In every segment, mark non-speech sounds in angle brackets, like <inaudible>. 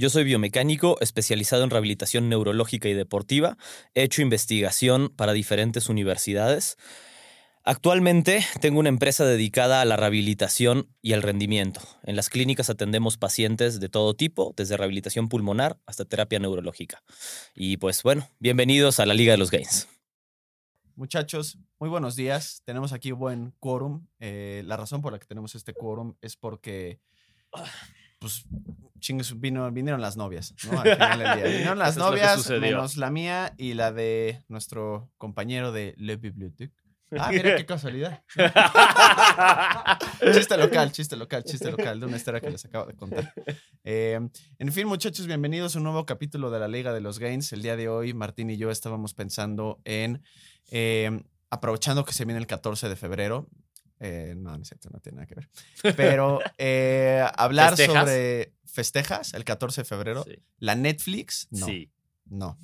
Yo soy biomecánico especializado en rehabilitación neurológica y deportiva. He hecho investigación para diferentes universidades. Actualmente tengo una empresa dedicada a la rehabilitación y al rendimiento. En las clínicas atendemos pacientes de todo tipo, desde rehabilitación pulmonar hasta terapia neurológica. Y pues bueno, bienvenidos a la Liga de los Gains. Muchachos, muy buenos días. Tenemos aquí buen quórum. Eh, la razón por la que tenemos este quórum es porque, pues, chingues, vino, vinieron las novias, ¿no? Al final del día. <laughs> Vinieron las Eso novias, menos la mía y la de nuestro compañero de Le Bibliothèque. Ah, mira qué casualidad. <laughs> chiste local, chiste local, chiste local de una historia que les acabo de contar. Eh, en fin, muchachos, bienvenidos a un nuevo capítulo de la Liga de los Gains. El día de hoy, Martín y yo estábamos pensando en, eh, aprovechando que se viene el 14 de febrero, eh, no, no es cierto, no tiene nada que ver, <laughs> pero eh, hablar ¿Festejas? sobre festejas el 14 de febrero. Sí. La Netflix, no. Sí. No.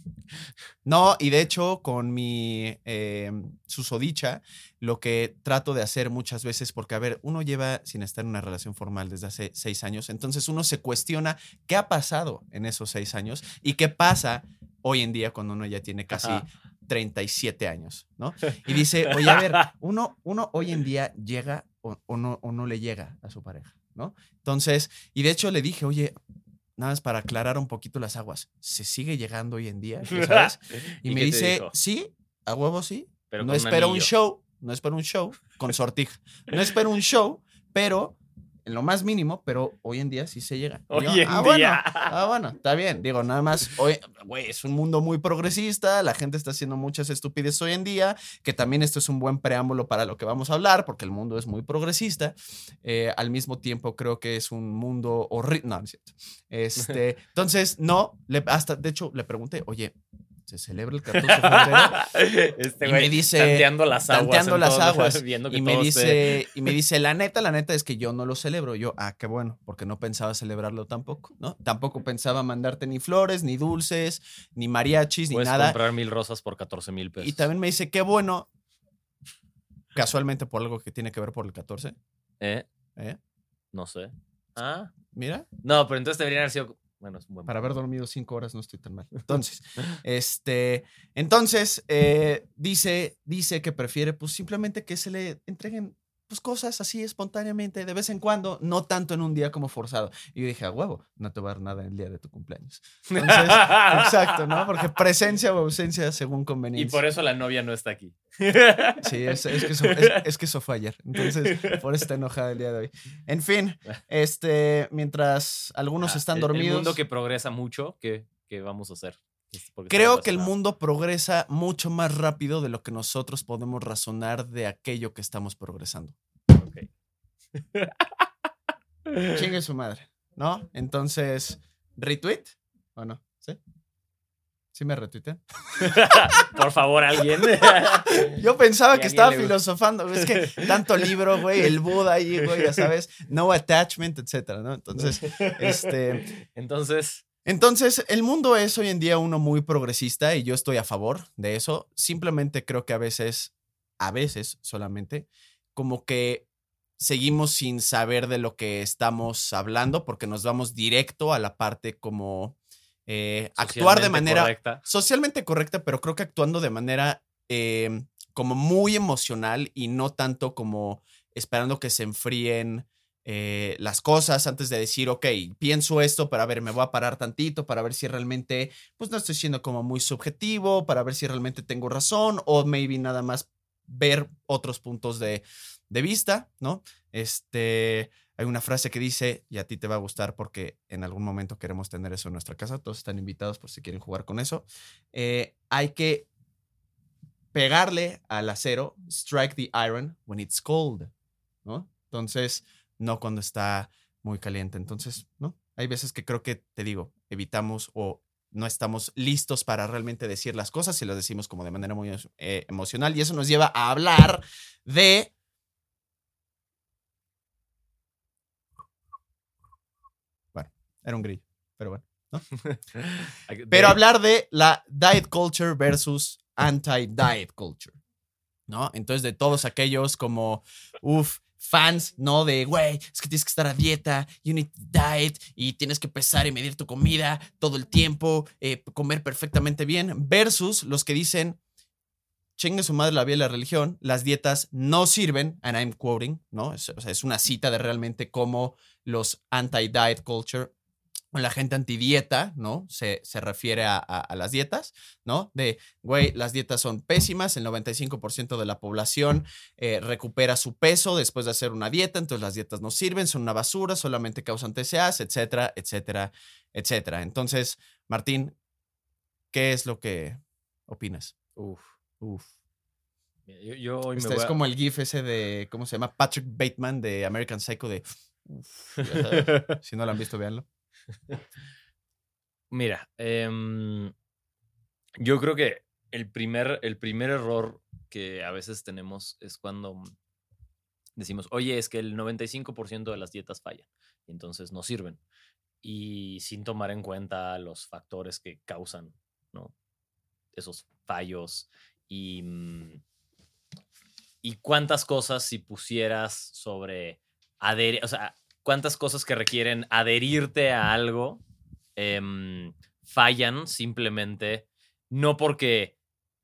No, y de hecho, con mi eh, susodicha, lo que trato de hacer muchas veces, porque a ver, uno lleva sin estar en una relación formal desde hace seis años, entonces uno se cuestiona qué ha pasado en esos seis años y qué pasa hoy en día cuando uno ya tiene casi Ajá. 37 años, ¿no? <laughs> Y dice, oye, a ver, <laughs> uno, uno hoy en día llega o, o no, o no le llega a su pareja, ¿no? Entonces, y de hecho le dije, oye, nada más para aclarar un poquito las aguas, ¿se sigue llegando hoy en día? ¿Ya sabes? <laughs> Y, me dice, dijo? sí, a huevo sí. Pero no un espero un anillo. show, no espero un show con sortija. No espero un show, pero en lo más mínimo, pero hoy en día sí se llega. Yo, Hoy en ah, bueno, día. ah, bueno, está bien. Digo, nada más, hoy, güey, es un mundo muy progresista, la gente está haciendo muchas estupideces hoy en día, que también esto es un buen preámbulo para lo que vamos a hablar, porque el mundo es muy progresista. Eh, al mismo tiempo, creo que es un mundo horrible. No, no es cierto. <laughs> Este, entonces, no, le- hasta, de hecho, le pregunté, oye, ¿se celebra el 14 de febrero? <laughs> Este Y güey me dice- tanteando las aguas. tanteando las todo, aguas. viendo que Y me, esté- dice, y me dice, la neta, la neta es que yo no lo celebro. Yo, ah, qué bueno, porque no pensaba celebrarlo tampoco, ¿no? Tampoco pensaba mandarte ni flores, ni dulces, ni mariachis, ni nada. comprar mil rosas por 14 mil pesos. Y también me dice, qué bueno, casualmente por algo que tiene que ver por el 14. ¿Eh? ¿eh? No sé. Ah. Mira, No, pero entonces deberían haber sido. Bueno, es un buen. para haber dormido cinco horas no estoy tan mal. <laughs> Entonces, este, entonces, eh, dice, dice que prefiere, pues, simplemente que se le entreguen, pues, cosas así espontáneamente, de vez en cuando, no tanto en un día como forzado. Y yo dije, a huevo, no te va a dar nada en el día de tu cumpleaños. Entonces, <laughs> exacto, ¿no? Porque presencia o ausencia según Y conveniencia. por eso la novia no está aquí. Sí, es, es que eso, <laughs> es, es que eso fue ayer. Entonces, por eso está enojada el día de hoy. En fin, este, mientras algunos Ah, están el- dormidos. El mundo que progresa mucho, ¿qué, qué vamos a hacer? Es porque está Creo que el mundo progresa mucho más rápido de lo que nosotros podemos razonar de aquello que estamos progresando. Ok. Chingue <laughs> su madre, ¿no? Entonces, ¿retweet o no? ¿Sí? ¿Sí me retuitean? <laughs> Por favor, alguien. <laughs> Yo pensaba que estaba filosofando. Es que tanto libro, güey, el Buda ahí, güey, ya sabes, no attachment, etcétera, ¿no? Entonces, este, Entonces, Entonces, el mundo es hoy en día uno muy progresista y yo estoy a favor de eso. Simplemente creo que a veces, a veces solamente, como que seguimos sin saber de lo que estamos hablando porque nos vamos directo a la parte como eh, actuar de manera correcta. socialmente correcta, pero creo que actuando de manera eh, como muy emocional y no tanto como esperando que se enfríen eh, las cosas antes de decir, ok, pienso esto, pero a ver, me voy a parar tantito para ver si realmente, pues no estoy siendo como muy subjetivo, para ver si realmente tengo razón o maybe nada más ver otros puntos de, de vista, ¿no? Este, hay una frase que dice, y a ti te va a gustar porque en algún momento queremos tener eso en nuestra casa, todos están invitados por si quieren jugar con eso. Eh, hay que pegarle al acero, strike the iron when it's cold, ¿no? Entonces, no cuando está muy caliente. Entonces, ¿no? Hay veces que creo que, te digo, evitamos o no estamos listos para realmente decir las cosas y las decimos como de manera muy eh, emocional. Y eso nos lleva a hablar de... Bueno, era un grillo, pero bueno. ¿no? <laughs> pero hablar de la diet culture versus anti-diet culture. ¿No? Entonces, de todos aquellos como, uff, fans, ¿no? De, güey, es que tienes que estar a dieta, you need diet, y tienes que pesar y medir tu comida todo el tiempo, eh, comer perfectamente bien, versus los que dicen, chingue su madre la vida y la religión, las dietas no sirven, and I'm quoting, ¿no? o sea, es una cita de realmente cómo los anti-diet culture la gente antidieta, ¿no? Se, se refiere a, las dietas, ¿no? De, güey, las dietas son pésimas, el 95% de la población eh, recupera su peso después de hacer una dieta, entonces las dietas no sirven, son una basura, solamente causan TCAs, etcétera, etcétera, etcétera. Entonces, Martín, ¿qué es lo que opinas? Uf, uf. Yo, hoy este es como el GIF ese de, ¿cómo se llama? Patrick Bateman de American Psycho de... <laughs> si no lo han visto, véanlo. <laughs> Mira, em, yo creo que el primer, el primer error que a veces tenemos es cuando decimos, oye, es que el 95% de las dietas fallan y entonces no sirven. Y sin tomar en cuenta los factores que causan esos fallos y, mm, y cuántas cosas si pusieras sobre adherir, o sea, cuántas cosas que requieren adherirte a algo em, fallan simplemente no porque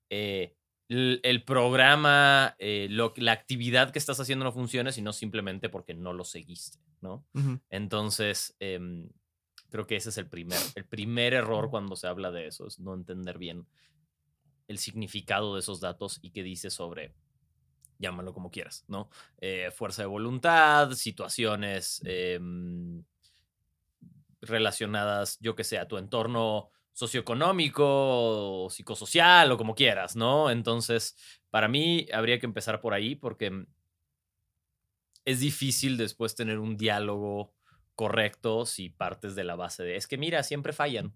eh, el, programa, eh, la actividad que estás haciendo no funcione, sino simplemente porque no lo seguiste, ¿no? Entonces, em, creo que ese es el primer, el primer error cuando se habla de eso, es no entender bien el significado de esos datos y qué dice sobre llámalo como quieras, ¿no? Eh, fuerza de voluntad, situaciones em, relacionadas, yo que sé, a tu entorno socioeconómico o psicosocial o como quieras, ¿no? Entonces, para mí habría que empezar por ahí porque es difícil después tener un diálogo correcto si partes de la base de, es que mira, siempre fallan.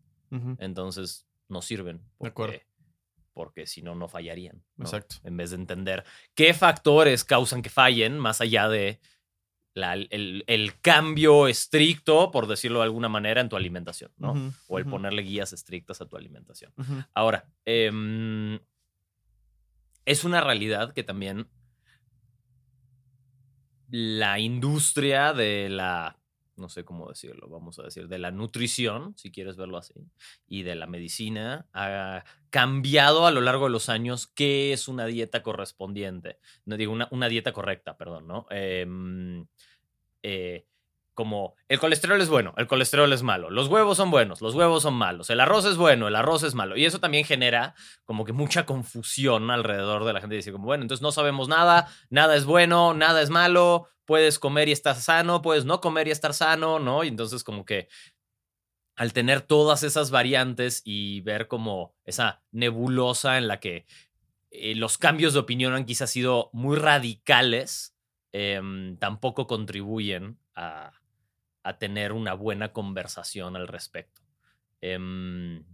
Entonces, no sirven. de acuerdo porque si no, no fallarían. Exacto. En vez de entender qué factores causan que fallen, más allá de el, cambio estricto, por decirlo de alguna manera, en tu alimentación, ¿no? o el ponerle guías estrictas a tu alimentación. Ahora, em, es una realidad que también la industria de la no sé cómo decirlo, vamos a decir, de la nutrición, si quieres verlo así, y de la medicina, ha cambiado a lo largo de los años qué es una dieta correspondiente. No digo una, una dieta correcta, perdón, ¿no? Em, eh, como el colesterol es bueno, el colesterol es malo, los huevos son buenos, los huevos son malos, el arroz es bueno, el arroz es malo. Y eso también genera como que mucha confusión alrededor de la gente. Dice como, bueno, entonces no sabemos nada, nada es bueno, nada es malo, puedes comer y estar sano, puedes no comer y estar sano, ¿no? Y entonces como que al tener todas esas variantes y ver como esa nebulosa en la que eh, los cambios de opinión han quizás sido muy radicales, em, tampoco contribuyen a a tener una buena conversación al respecto. Em,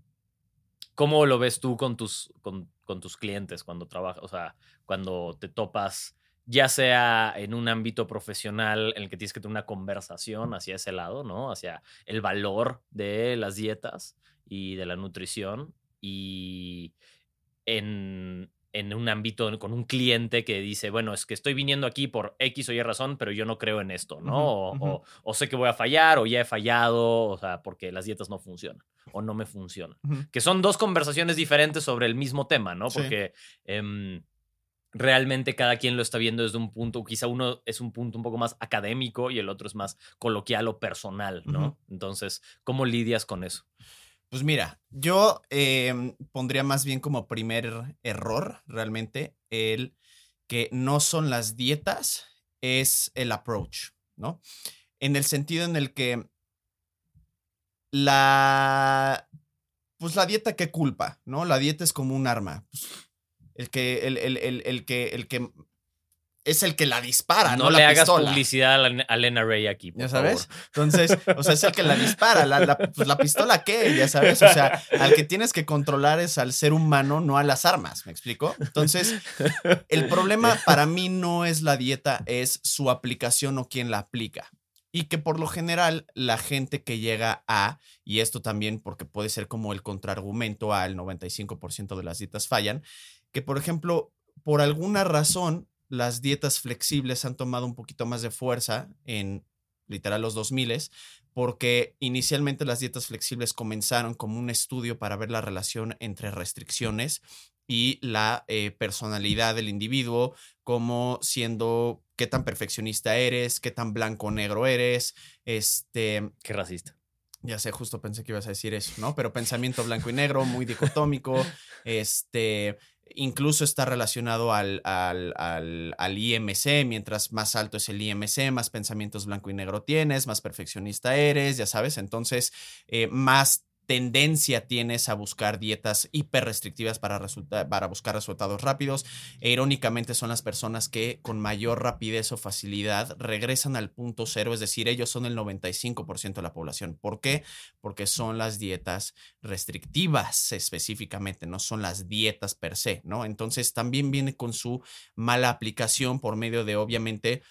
¿Cómo lo ves tú con tus, con, tus clientes cuando trabajas, o sea, cuando te topas, ya sea en un ámbito profesional en el que tienes que tener una conversación hacia ese lado, ¿no? Hacia el valor de las dietas y de la nutrición y en, en un ámbito con un cliente que dice, bueno, es que estoy viniendo aquí por X o Y razón, pero yo no creo en esto, ¿no? o, sé que voy a fallar o ya he fallado, o sea, porque las dietas no funcionan o no me funcionan. Que son dos conversaciones diferentes sobre el mismo tema, ¿no? Porque em, realmente cada quien lo está viendo desde un punto, quizá uno es un punto un poco más académico y el otro es más coloquial o personal, ¿no? Entonces, ¿cómo lidias con eso? Pues mira, yo em, pondría más bien como primer error realmente el que no son las dietas, es el approach, ¿no? En el sentido en el que la, pues la dieta, ¿qué culpa? ¿No? La dieta es como un arma. Pues, el que, el, el, el, que, el que es el que la dispara, no, no la le hagas pistola. publicidad a, la- a Lena Ray aquí. por Ya sabes. favor. Entonces, o sea, es el que la dispara. La, la- pues la pistola, ¿qué? Ya sabes. O sea, al que tienes que controlar es al ser humano, no a las armas. ¿Me explico? Entonces, el problema para mí no es la dieta, es su aplicación o quién la aplica. Y que por lo general la gente que llega a, y esto también porque puede ser como el contraargumento al 95% de las dietas fallan, que por ejemplo, por alguna razón, las dietas flexibles han tomado un poquito más de fuerza en literal los 2000 porque inicialmente las dietas flexibles comenzaron como un estudio para ver la relación entre restricciones y la eh, personalidad del individuo, como siendo qué tan perfeccionista eres, qué tan blanco o negro eres, este, Qué racista. ya sé, justo pensé que ibas a decir eso, ¿no? Pero pensamiento blanco y negro, muy dicotómico, <laughs> este, incluso está relacionado al, al, al, al IMC, mientras más alto es el IMC, más pensamientos blanco y negro tienes, más perfeccionista eres, ya sabes, entonces eh, más tendencia tienes a buscar dietas hiper restrictivas para, para buscar resultados rápidos. E irónicamente son las personas que con mayor rapidez o facilidad regresan al punto cero, es decir, ellos son el 95% de la población. ¿Por qué? Porque son las dietas restrictivas específicamente, no son las dietas per se, ¿no? Entonces también viene con su mala aplicación por medio de obviamente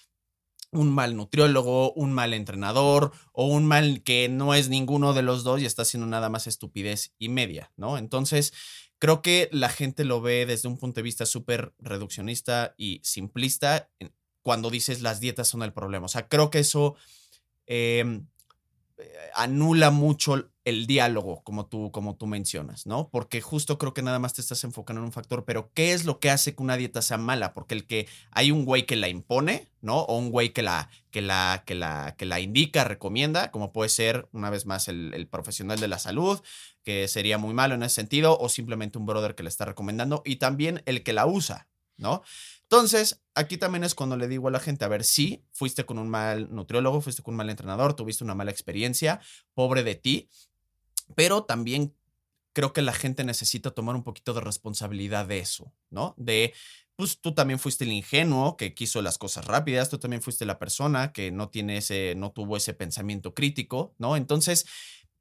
un mal nutriólogo, un mal entrenador o un mal que no es ninguno de los dos y está haciendo nada más estupidez y media, ¿no? Entonces, creo que la gente lo ve desde un punto de vista súper reduccionista y simplista cuando dices las dietas son el problema. O sea, creo que eso eh, eh, anula mucho el diálogo, como tú, como tú mencionas, ¿no? Porque justo creo que nada más te estás enfocando en un factor, pero ¿qué es lo que hace que una dieta sea mala? Porque el que hay un güey que la impone, ¿no? O un güey que la, que la, que la, que la indica, recomienda, como puede ser, una vez más, el, el profesional de la salud, que sería muy malo en ese sentido, o simplemente un brother que le está recomendando, y también el que la usa, ¿no? Entonces, aquí también es cuando le digo a la gente, a ver, sí, fuiste con un mal nutriólogo, fuiste con un mal entrenador, tuviste una mala experiencia, pobre de ti, pero también creo que la gente necesita tomar un poquito de responsabilidad de eso, ¿no? De, pues tú también fuiste el ingenuo que quiso las cosas rápidas, tú también fuiste la persona que no tiene ese, no tuvo ese pensamiento crítico, ¿no? Entonces,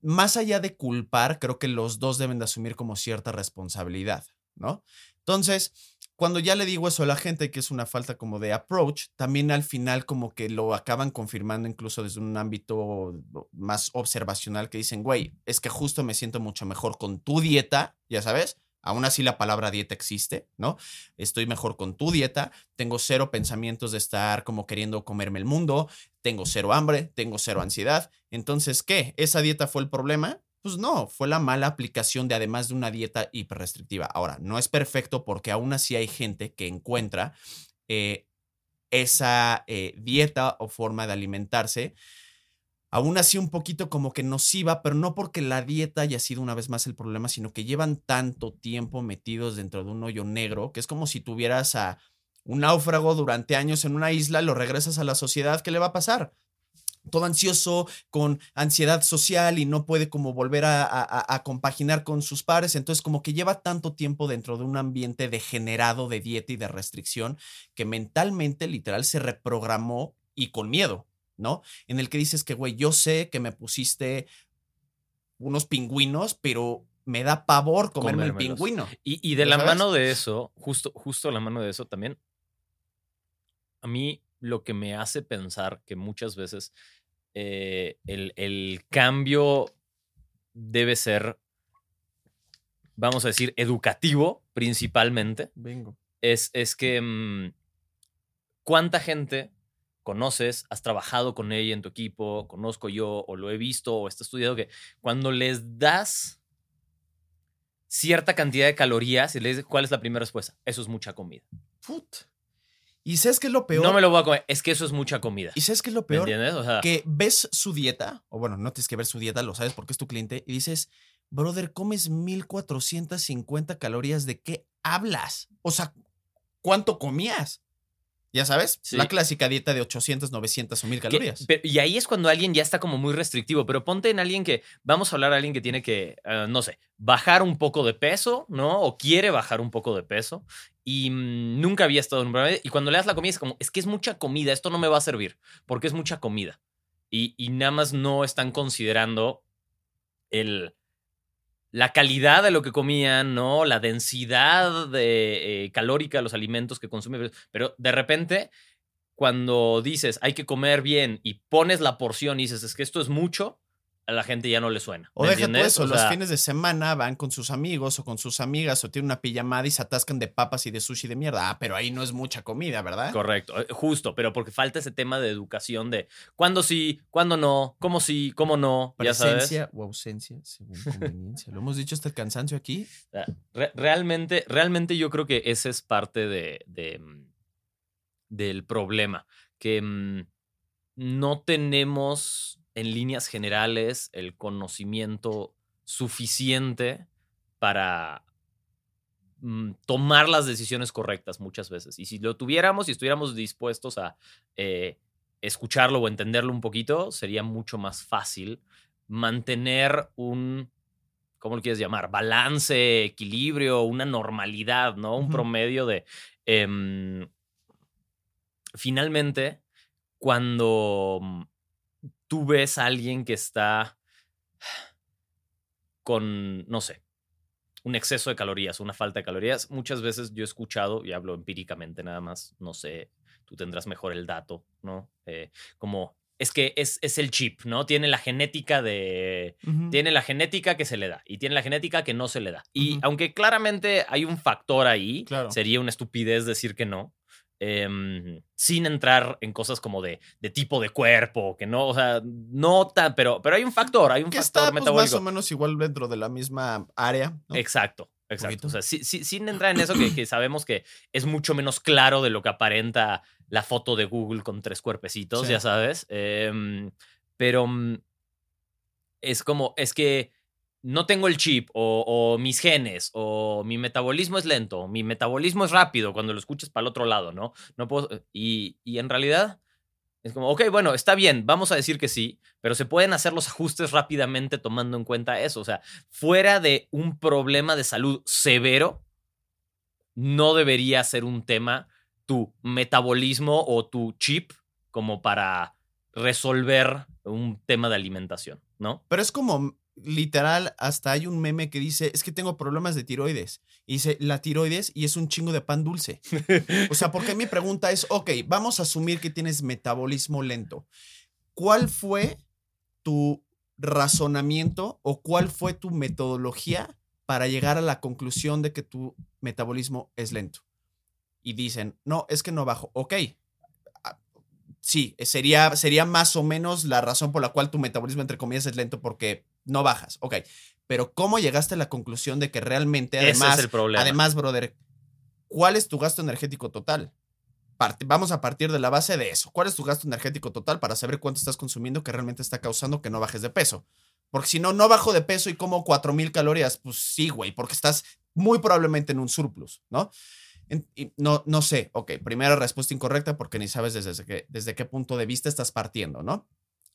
más allá de culpar, creo que los dos deben de asumir como cierta responsabilidad, ¿no? Entonces, cuando ya le digo eso a la gente, que es una falta como de approach, también al final como que lo acaban confirmando incluso desde un ámbito más observacional que dicen, güey, es que justo me siento mucho mejor con tu dieta, ya sabes. Aún así la palabra dieta existe, ¿no? Estoy mejor con tu dieta, tengo cero pensamientos de estar como queriendo comerme el mundo, tengo cero hambre, tengo cero ansiedad. Entonces, ¿qué? ¿Esa dieta fue el problema? Pues no, fue la mala aplicación de además de una dieta hiperrestrictiva. Ahora, no es perfecto porque aún así hay gente que encuentra eh, esa eh, dieta o forma de alimentarse, aún así un poquito como que nociva, pero no porque la dieta haya sido una vez más el problema, sino que llevan tanto tiempo metidos dentro de un hoyo negro, que es como si tuvieras a un náufrago durante años en una isla, lo regresas a la sociedad, ¿qué le va a pasar? Todo ansioso, con ansiedad social y no puede como volver a, a, a, compaginar con sus pares. Entonces como que lleva tanto tiempo dentro de un ambiente degenerado de dieta y de restricción que mentalmente literal se reprogramó y con miedo, ¿no? En el que dices que, güey, yo sé que me pusiste unos pingüinos, pero me da pavor comerme el pingüino. Y, y de la sabes? mano de eso, justo, justo la mano de eso también, a mí lo que me hace pensar que muchas veces eh, el, el, cambio debe ser, vamos a decir, educativo principalmente. Bingo. Es, es que mmm, cuánta gente conoces, has trabajado con ella en tu equipo, conozco yo o lo he visto o está estudiado que cuando les das cierta cantidad de calorías y le dices cuál es la primera respuesta, eso es mucha comida. Put. ¿Y sabes qué es lo peor? No me lo voy a comer, es que eso es mucha comida. ¿Y sabes qué es lo peor? ¿Me entiendes? O sea, que ves su dieta, o bueno, no tienes que ver su dieta, lo sabes porque es tu cliente, y dices, brother, comes 1450 calorías, ¿de qué hablas? O sea, ¿cuánto comías? Ya sabes, sí. la clásica dieta de 800, 900 o 1000 calorías. Que, y ahí es cuando alguien ya está como muy restrictivo, pero ponte en alguien que, vamos a hablar de alguien que tiene que, uh, no sé, bajar un poco de peso, ¿no? O quiere bajar un poco de peso y mm, nunca había estado en un programa. Y cuando le das la comida es como, es que es mucha comida, esto no me va a servir, porque es mucha comida. Y, y nada más no están considerando el, la calidad de lo que comían, ¿no? La densidad de, eh, calórica de los alimentos que consumen. Pero de repente, cuando dices hay que comer bien y pones la porción y dices es que esto es mucho, a la gente ya no le suena. O deja eso, los fines de semana van con sus amigos o con sus amigas o tienen una pijamada y se atascan de papas y de sushi de mierda. Ah, pero ahí no es mucha comida, ¿verdad? Correcto, eh, justo, pero porque falta ese tema de educación de cuándo sí, cuándo no, cómo sí, cómo no, Presencia o ausencia, según conveniencia. Lo hemos dicho hasta el cansancio aquí. realmente, realmente yo creo que ese es parte de, de mm, del problema, que mm, no tenemos en líneas generales el conocimiento suficiente para mm, tomar las decisiones correctas muchas veces. Y si lo tuviéramos y estuviéramos dispuestos a eh, escucharlo o entenderlo un poquito, sería mucho más fácil mantener un, ¿cómo lo quieres llamar? Balance, equilibrio, una normalidad, ¿no? Un promedio de... Em, finalmente, cuando mm, tú ves a alguien que está con, no sé, un exceso de calorías, una falta de calorías, muchas veces yo he escuchado, y hablo empíricamente nada más, no sé, tú tendrás mejor el dato, ¿no? Eh, como es que es, es, el chip, ¿no? Tiene la genética de. Tiene la genética que se le da y tiene la genética que no se le da. Y aunque claramente hay un factor ahí, sería una estupidez decir que no. Em, sin entrar en cosas como de, de, tipo de cuerpo, que no, o sea, no tan, pero, pero hay un factor, hay un factor está, pues, metabólico. más o menos igual dentro de la misma área. Exacto, exacto. O sea, sin entrar en eso, que, sabemos que es mucho menos claro de lo que aparenta la foto de Google con tres cuerpecitos, ya sabes. Em, pero mm, es como, es que no tengo el chip o, mis genes o mi metabolismo es lento, mi metabolismo es rápido cuando lo escuchas para el otro lado, ¿no? No puedo, eh, y, y en realidad es como, ok, bueno, está bien, vamos a decir que sí, pero se pueden hacer los ajustes rápidamente tomando en cuenta eso. O sea, fuera de un problema de salud severo, no debería ser un tema tu metabolismo o tu chip como para resolver un tema de alimentación, ¿no? Pero es como literal, hasta hay un meme que dice, es que tengo problemas de tiroides. Y dice, la tiroides y es un chingo de pan dulce. o sea, porque mi pregunta es, ok, vamos a asumir que tienes metabolismo lento. ¿Cuál fue tu razonamiento o cuál fue tu metodología para llegar a la conclusión de que tu metabolismo es lento? Y dicen, no, es que no bajo. Ok, sí, sería, sería más o menos la razón por la cual tu metabolismo, entre comillas, es lento porque no bajas, ok. Pero ¿cómo llegaste a la conclusión de que realmente, además, es el problema. además, brother, ¿cuál es tu gasto energético total? vamos a partir de la base de eso. ¿Cuál es tu gasto energético total para saber cuánto estás consumiendo que realmente está causando que no bajes de peso? Porque si no, no bajo de peso y como 4000 calorías, pues sí, güey, porque estás muy probablemente en un surplus, ¿no? no, no sé, ok, primera respuesta incorrecta porque ni sabes desde, qué, desde qué punto de vista estás partiendo, ¿no?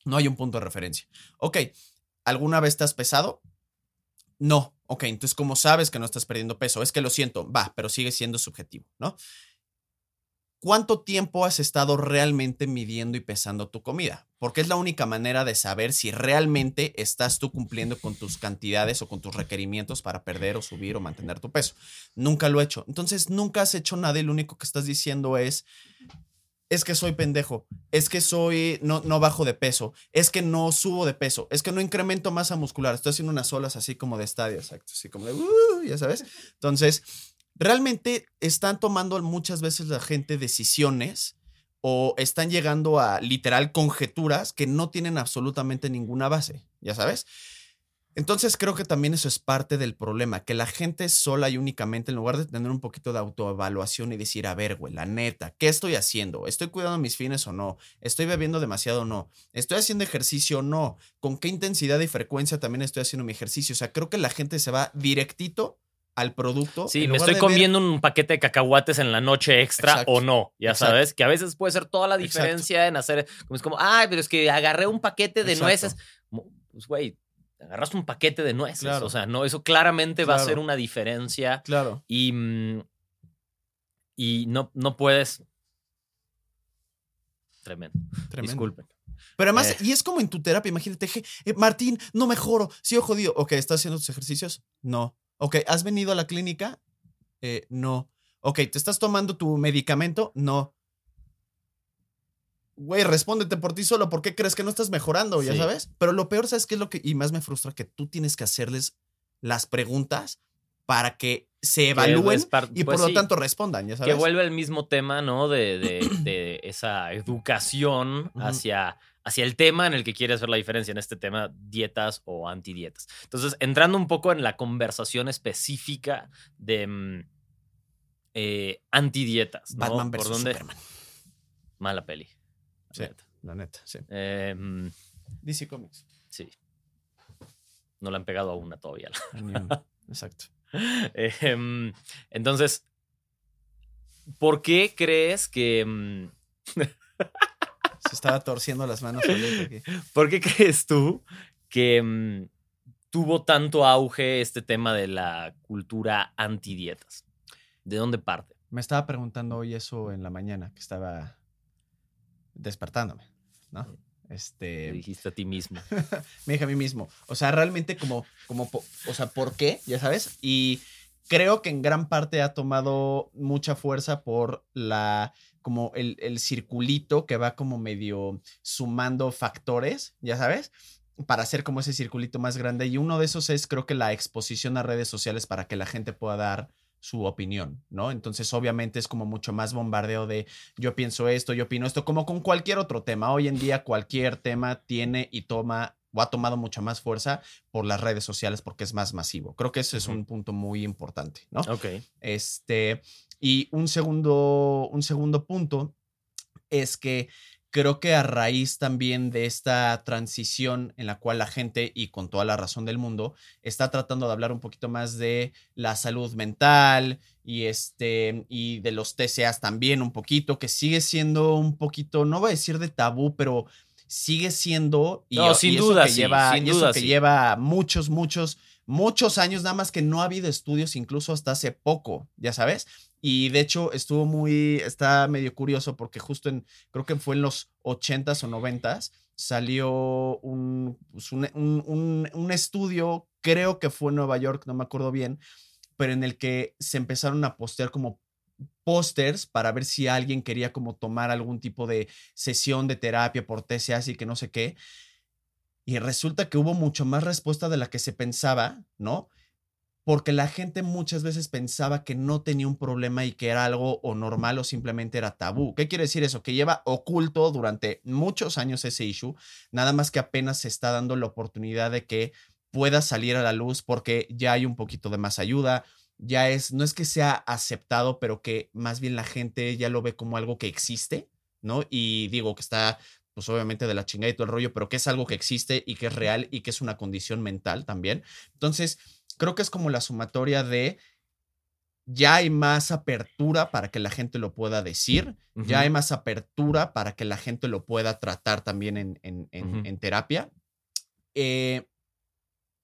No hay un punto de referencia. Ok, ¿Alguna vez te has pesado? No. Ok, entonces, ¿cómo sabes que no estás perdiendo peso? Es que lo siento, va, pero sigue siendo subjetivo, ¿no? ¿Cuánto tiempo has estado realmente midiendo y pesando tu comida? Porque es la única manera de saber si realmente estás tú cumpliendo con tus cantidades o con tus requerimientos para perder o subir o mantener tu peso. Nunca lo he hecho. Entonces, nunca has hecho nada y lo único que estás diciendo es, es que soy pendejo, es que soy, no, no bajo de peso, es que no subo de peso, es que no incremento masa muscular, estoy haciendo unas olas así como de estadio, exacto, así como de, uh, ya sabes. Entonces, realmente están tomando muchas veces la gente decisiones o están llegando a literal conjeturas que no tienen absolutamente ninguna base, ya sabes. Entonces creo que también eso es parte del problema, que la gente sola y únicamente, en lugar de tener un poquito de autoevaluación y decir, a ver, güey, la neta, ¿qué estoy haciendo? ¿Estoy cuidando mis fines o no? ¿Estoy bebiendo demasiado o no? ¿Estoy haciendo ejercicio o no? ¿Con qué intensidad y frecuencia también estoy haciendo mi ejercicio? O sea, creo que la gente se va directito al producto. Sí, me estoy comiendo un paquete de cacahuates en la noche extra o no, ya sabes, que a veces puede ser toda la diferencia en hacer, como es como, ay, pero es que agarré un paquete de nueces. Pues, güey, agarraste un paquete de nueces. O sea, no, eso claramente va a ser una diferencia. Claro. Y, mm, y no, no puedes. Tremendo. Tremendo. Disculpen. Pero además, Eh. y es como en tu terapia, imagínate, eh, Martín, no mejoro, sigo jodido. Ok, ¿estás haciendo tus ejercicios? No. Ok, ¿has venido a la clínica? Eh, no. Ok, ¿te estás tomando tu medicamento? No. Güey, respóndete por ti solo. ¿Por qué crees que no estás mejorando? Ya sabes. Pero lo peor, ¿sabes qué es lo que y más me frustra? Que tú tienes que hacerles las preguntas para que se evalúen y pues por lo sí, tanto respondan, ya sabes. Que vuelve el mismo tema, ¿no? De, de- <clears throat> de esa educación hacia, hacia el tema en el que quieres ver la diferencia, en este tema, dietas o antidietas. Entonces, entrando un poco en la conversación específica de mm, eh, antidietas, ¿no? Batman ¿Por versus dónde? Superman. Mala peli. Sí. neta. La neta, sí. Eh, mm, DC Comics. sí. No le han pegado a una todavía. <laughs> Exacto. Em, entonces, ¿por qué crees que... mm, Se estaba torciendo las manos. <laughs> aquí. ¿Por qué crees tú que tuvo tanto auge este tema de la cultura antidietas? ¿De dónde parte? Me estaba preguntando hoy eso en la mañana, que estaba despertándome, ¿no? Te Este, dijiste a ti mismo. <laughs> me dije a mí mismo, o sea, realmente como, como, o sea, ¿por qué? Ya sabes. Y creo que en gran parte ha tomado mucha fuerza por la, como el, el circulito que va como medio sumando factores, ya sabes, para hacer como ese circulito más grande. Y uno de esos es, creo que la exposición a redes sociales para que la gente pueda dar su opinión, ¿no? Entonces, obviamente es como mucho más bombardeo de yo pienso esto, yo opino esto, como con cualquier otro tema. Hoy en día cualquier tema tiene y toma o ha tomado mucha más fuerza por las redes sociales porque es más masivo. Creo que ese es un punto muy importante, ¿no? Ok. Este, y un segundo, un segundo punto es que creo que a raíz también de esta transición en la cual la gente, y con toda la razón del mundo, está tratando de hablar un poquito más de la salud mental y este y de los TCAs también un poquito, que sigue siendo un poquito, no voy a decir de tabú, pero sigue siendo y, No, y sin eso duda que sí, lleva, sin y eso duda que sí. lleva muchos, muchos, muchos años, nada más que no ha habido estudios, incluso hasta hace poco, ya sabes. Y de hecho estuvo muy, está medio curioso porque justo en, creo que fue en los 80s o 90s, salió un, pues, un- un- un estudio, creo que fue en Nueva York, no me acuerdo bien, pero en el que se empezaron a postear como pósters para ver si alguien quería como tomar algún tipo de sesión de terapia por TCAs y que no sé qué. Y resulta que hubo mucho más respuesta de la que se pensaba, ¿no? Porque la gente muchas veces pensaba que no tenía un problema y que era algo o normal o simplemente era tabú. ¿Qué quiere decir eso? Que lleva oculto durante muchos años ese issue, nada más que apenas se está dando la oportunidad de que pueda salir a la luz porque ya hay un poquito de más ayuda, ya es, no es que sea aceptado, pero que más bien la gente ya lo ve como algo que existe, ¿no? Y digo que está, pues obviamente de la chingada y todo el rollo, pero que es algo que existe y que es real y que es una condición mental también. Entonces, creo que es como la sumatoria de ya hay más apertura para que la gente lo pueda decir, ya hay más apertura para que la gente lo pueda tratar también en, en- en terapia. Eh,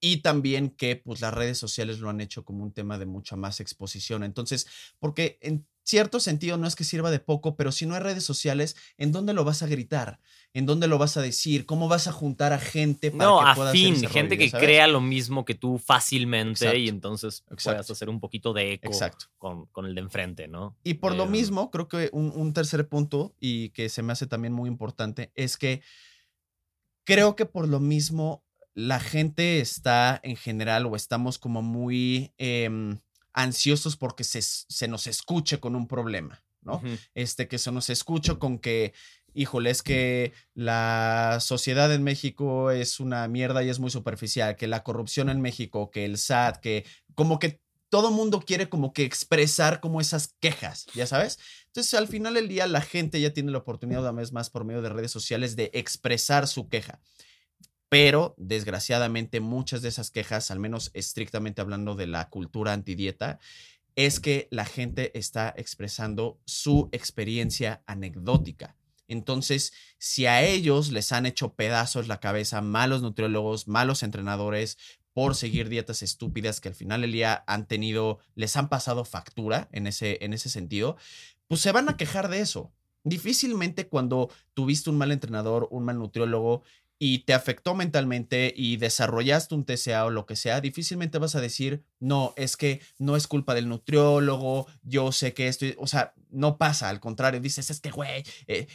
y también que pues las redes sociales lo han hecho como un tema de mucha más exposición. Entonces, porque en cierto sentido no es que sirva de poco, pero si no hay redes sociales, ¿en dónde lo vas a gritar? ¿En dónde lo vas a decir? ¿Cómo vas a juntar a gente para No, que pueda hacer afín, ese gente rollo, que sabes? crea lo mismo que tú fácilmente y Exacto, entonces puedas exacto. hacer un poquito de eco Exacto. con, con el de enfrente, ¿no? Y por lo mismo, creo que un, un tercer punto y que se me hace también muy importante es que creo que por lo mismo la gente está en general o estamos como muy em, ansiosos porque se, se nos escuche con un problema, ¿no? Este, que se nos escuche con que, híjole, es que la sociedad en México es una mierda y es muy superficial, que la corrupción en México, que el SAT, que como que todo mundo quiere como que expresar como esas quejas, ya sabes. Entonces, al final del día, la gente ya tiene la oportunidad, una vez más, por medio de redes sociales, de expresar su queja. Pero, desgraciadamente, muchas de esas quejas, al menos estrictamente hablando de la cultura antidieta, es que la gente está expresando su experiencia anecdótica. Entonces, si a ellos les han hecho pedazos la cabeza malos nutriólogos, malos entrenadores, por seguir dietas estúpidas que al final del día han tenido, les han pasado factura en ese, en ese sentido, pues se van a quejar de eso. Difícilmente cuando tuviste un mal entrenador, un mal nutriólogo y te afectó mentalmente y desarrollaste un TCA o lo que sea, difícilmente vas a decir, no, es que no es culpa del nutriólogo, yo sé que esto, o sea, no pasa, al contrario, dices, es que, güey, eh,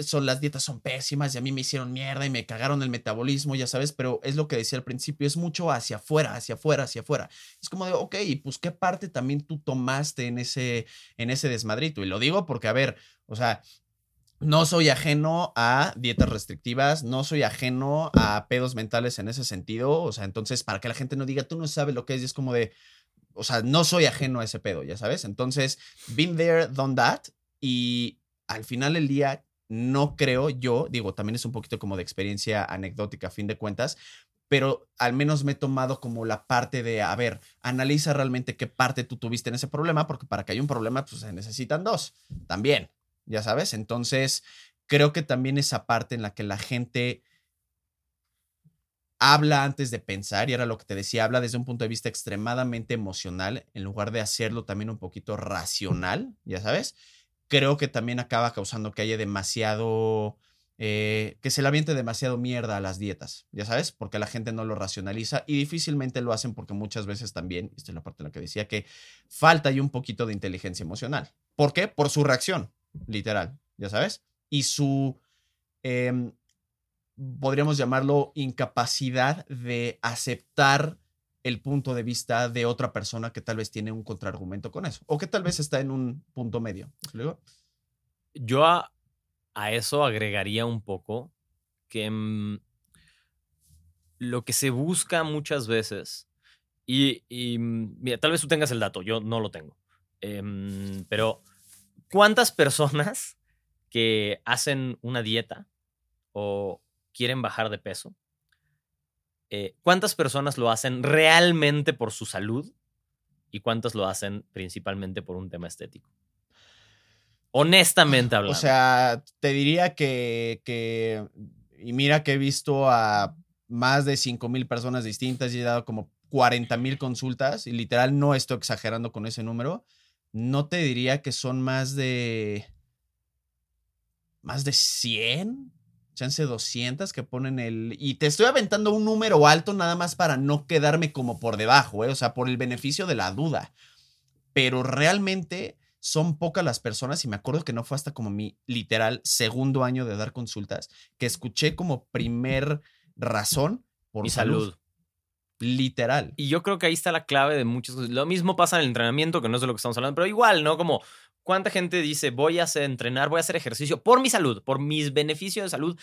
son, las dietas son pésimas y a mí me hicieron mierda y me cagaron el metabolismo, ya sabes, pero es lo que decía al principio, es mucho hacia afuera, hacia afuera, hacia afuera. Es como de, ok, pues qué parte también tú tomaste en ese, en ese desmadrito. Y lo digo porque, a ver, o sea, no soy ajeno a dietas restrictivas, no soy ajeno a pedos mentales en ese sentido. O sea, entonces, para que la gente no diga, tú no sabes lo que es, y es como de, o sea, no soy ajeno a ese pedo, ya sabes. Entonces, been there, done that. Y al final del día, no creo yo, digo, también es un poquito como de experiencia anecdótica a fin de cuentas, pero al menos me he tomado como la parte de, a ver, analiza realmente qué parte tú tuviste en ese problema, porque para que haya un problema, pues se necesitan dos también ya sabes. Entonces, creo que también esa parte en la que la gente habla antes de pensar, y era lo que te decía, habla desde un punto de vista extremadamente emocional, en lugar de hacerlo también un poquito racional, ya sabes, creo que también acaba causando que haya demasiado, eh, que se le aviente demasiado mierda a las dietas, ya sabes, porque la gente no lo racionaliza y difícilmente lo hacen porque muchas veces también, esta es la parte en la que decía, que falta ahí un poquito de inteligencia emocional. ¿Por qué? Por su reacción literal, ya sabes, y su, em, podríamos llamarlo, incapacidad de aceptar el punto de vista de otra persona que tal vez tiene un contraargumento con eso, o que tal vez está en un punto medio. Yo a, eso agregaría un poco que mm, lo que se busca muchas veces, y, mm, mira, tal vez tú tengas el dato, yo no lo tengo, em, pero ¿Cuántas personas que hacen una dieta o quieren bajar de peso, eh, cuántas personas lo hacen realmente por su salud y cuántas lo hacen principalmente por un tema estético? Honestamente hablando. O sea, te diría que, que y mira que he visto a más de 5 mil personas distintas y he dado como 40 mil consultas y literal no estoy exagerando con ese número no te diría que son más de. más de 100, chance 200 que ponen el. Y te estoy aventando un número alto nada más para no quedarme como por debajo, ¿eh? o sea, por el beneficio de la duda. Pero realmente son pocas las personas, y me acuerdo que no fue hasta como mi literal segundo año de dar consultas, que escuché como primer razón por mi salud. Literal. Y yo creo que ahí está la clave de muchas cosas. Lo mismo pasa en el entrenamiento, que no es de lo que estamos hablando, pero igual, ¿no? Como, ¿cuánta gente dice, voy a hacer, entrenar, voy a hacer ejercicio por mi salud, por mis beneficios de salud,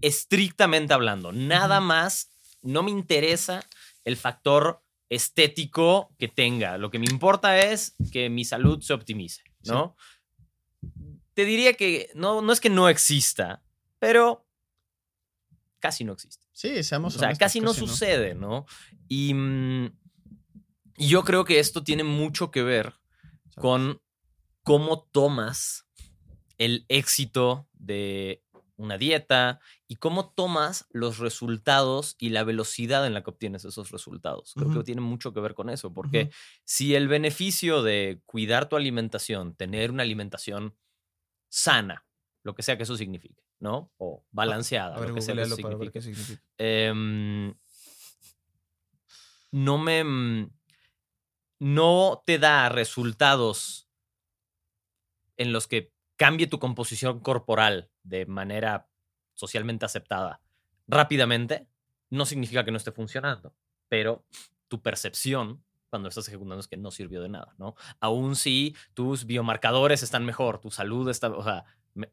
estrictamente hablando? Nada más, no me interesa el factor estético que tenga. Lo que me importa es que mi salud se optimice, ¿no? Te diría que no, no es que no exista, pero casi no existe. Sí, seamos O sea, casi, no sucede, ¿no? Mm, y, yo creo que esto tiene mucho que ver con cómo tomas el éxito de una dieta y cómo tomas los resultados y la velocidad en la que obtienes esos resultados. Creo que tiene mucho que ver con eso, porque si el beneficio de cuidar tu alimentación, tener una alimentación sana, lo que sea que eso signifique, ¿no? O balanceada, lo que sea eso signifique. Em, no me. Mm, no te da resultados en los que cambie tu composición corporal de manera socialmente aceptada rápidamente, no significa que no esté funcionando, pero tu percepción cuando estás ejecutando es que no sirvió de nada, ¿no? Aún si tus biomarcadores están mejor, tu salud está, o sea,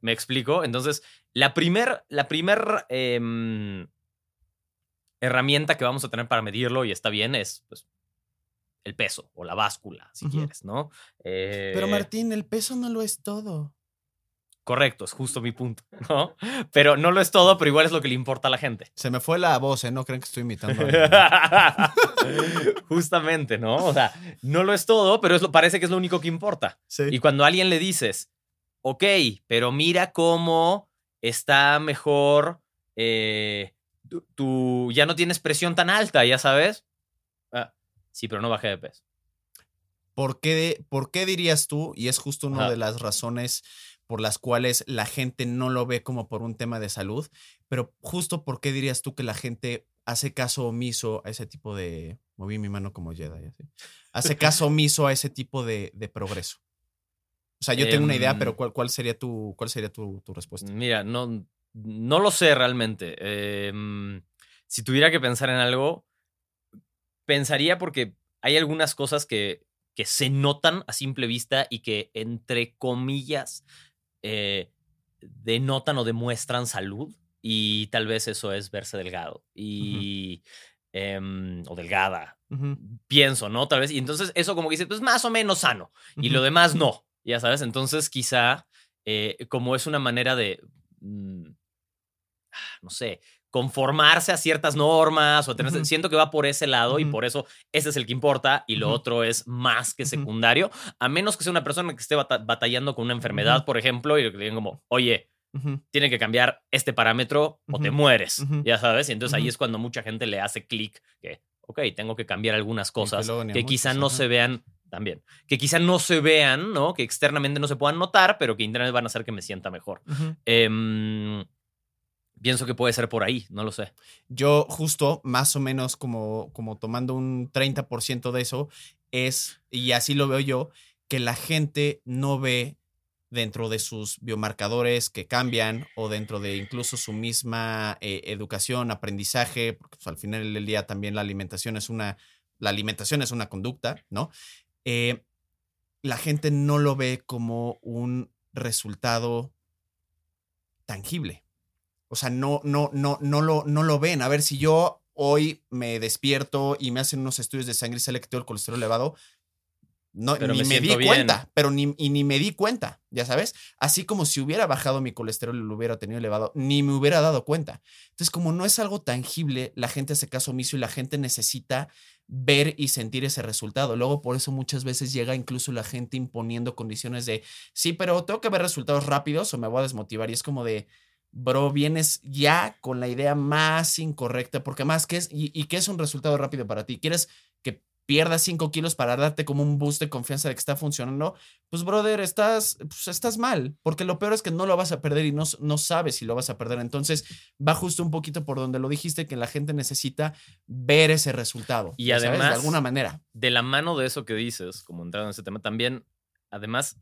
¿Me, explico? Entonces, la primer, la primer em, herramienta que vamos a tener para medirlo, y está bien, es pues, el peso o la báscula, si quieres, ¿no? Pero eh, Martín, el peso no lo es todo. Correcto, es justo mi punto, <laughs> ¿no? Pero no lo es todo, pero igual es lo que le importa a la gente. Se me fue la voz, ¿eh? No creen que estoy imitando. <laughs> Justamente, ¿no? O sea, no lo es todo, pero es parece que es lo único que importa. Y cuando a alguien le dices, ok, pero mira cómo está mejor eh, tú, tú ya no tienes presión tan alta, ya sabes. Ah, sí, pero no bajé de peso. ¿Por qué, ¿Por qué dirías tú, y es justo una de las razones por las cuales la gente no lo ve como por un tema de salud, pero justo por qué dirías tú que la gente hace caso omiso a ese tipo de... Moví mi mano como Jedi. Hace caso <laughs> omiso a ese tipo de, de progreso. O sea, yo tengo una idea, Em, pero ¿cuál, cuál sería, tu, cuál sería tu, tu respuesta? Mira, no, no lo sé realmente. Em, si tuviera que pensar en algo, pensaría porque hay algunas cosas que, que se notan a simple vista y que, entre comillas, eh, denotan o demuestran salud. Y tal vez eso es verse delgado. Y. em, o delgada. Pienso, ¿no? Tal vez. Y entonces eso como que dice, pues más o menos sano. Y lo demás no, ya sabes. Entonces quizá eh, como es una manera de, mm, no sé, conformarse a ciertas normas o tener, siento que va por ese lado y por eso ese es el que importa y lo otro es más que secundario, a menos que sea una persona que esté bata- batallando con una enfermedad, por ejemplo, y que le digan como, oye, tiene que cambiar este parámetro o te mueres, ya sabes, y entonces ahí es cuando mucha gente le hace clic que, ok, tengo que cambiar algunas cosas que quizá no se vean también, que quizá no se vean, ¿no? Que externamente no se puedan notar, pero que internamente van a hacer que me sienta mejor. Em, pienso que puede ser por ahí, no lo sé. Yo justo, más o menos como, como tomando un 30% de eso, es, y así lo veo yo, que la gente no ve dentro de sus biomarcadores que cambian o dentro de incluso su misma eh, educación, aprendizaje, porque pues, al final del día también la alimentación es una, la alimentación es una conducta, ¿no? Eh, la gente no lo ve como un resultado tangible. O sea, no, no, no, no lo, no lo ven. A ver, si yo hoy me despierto y me hacen unos estudios de sangre y sale que tengo el colesterol elevado, no, Pero ni me me, di bien. cuenta, pero ni, y ni me di cuenta, ya sabes. Así como si hubiera bajado mi colesterol y lo hubiera tenido elevado, ni me hubiera dado cuenta. Entonces, como no es algo tangible, la gente hace caso omiso y la gente necesita ver y sentir ese resultado. Luego, por eso muchas veces llega incluso la gente imponiendo condiciones de, sí, pero tengo que ver resultados rápidos o me voy a desmotivar. Y es como de, bro, vienes ya con la idea más incorrecta, porque más, ¿qué es? ¿Y, y qué es un resultado rápido para ti? ¿Quieres que pierdas 5 kilos para darte como un boost de confianza de que está funcionando? Pues, brother, estás, pues, estás mal, porque lo peor es que no lo vas a perder y no, no sabes si lo vas a perder. Entonces, va justo un poquito por donde lo dijiste, que la gente necesita ver ese resultado. Y sabes, además- de alguna manera. De la mano de eso que dices, como entrando en ese tema, también, además,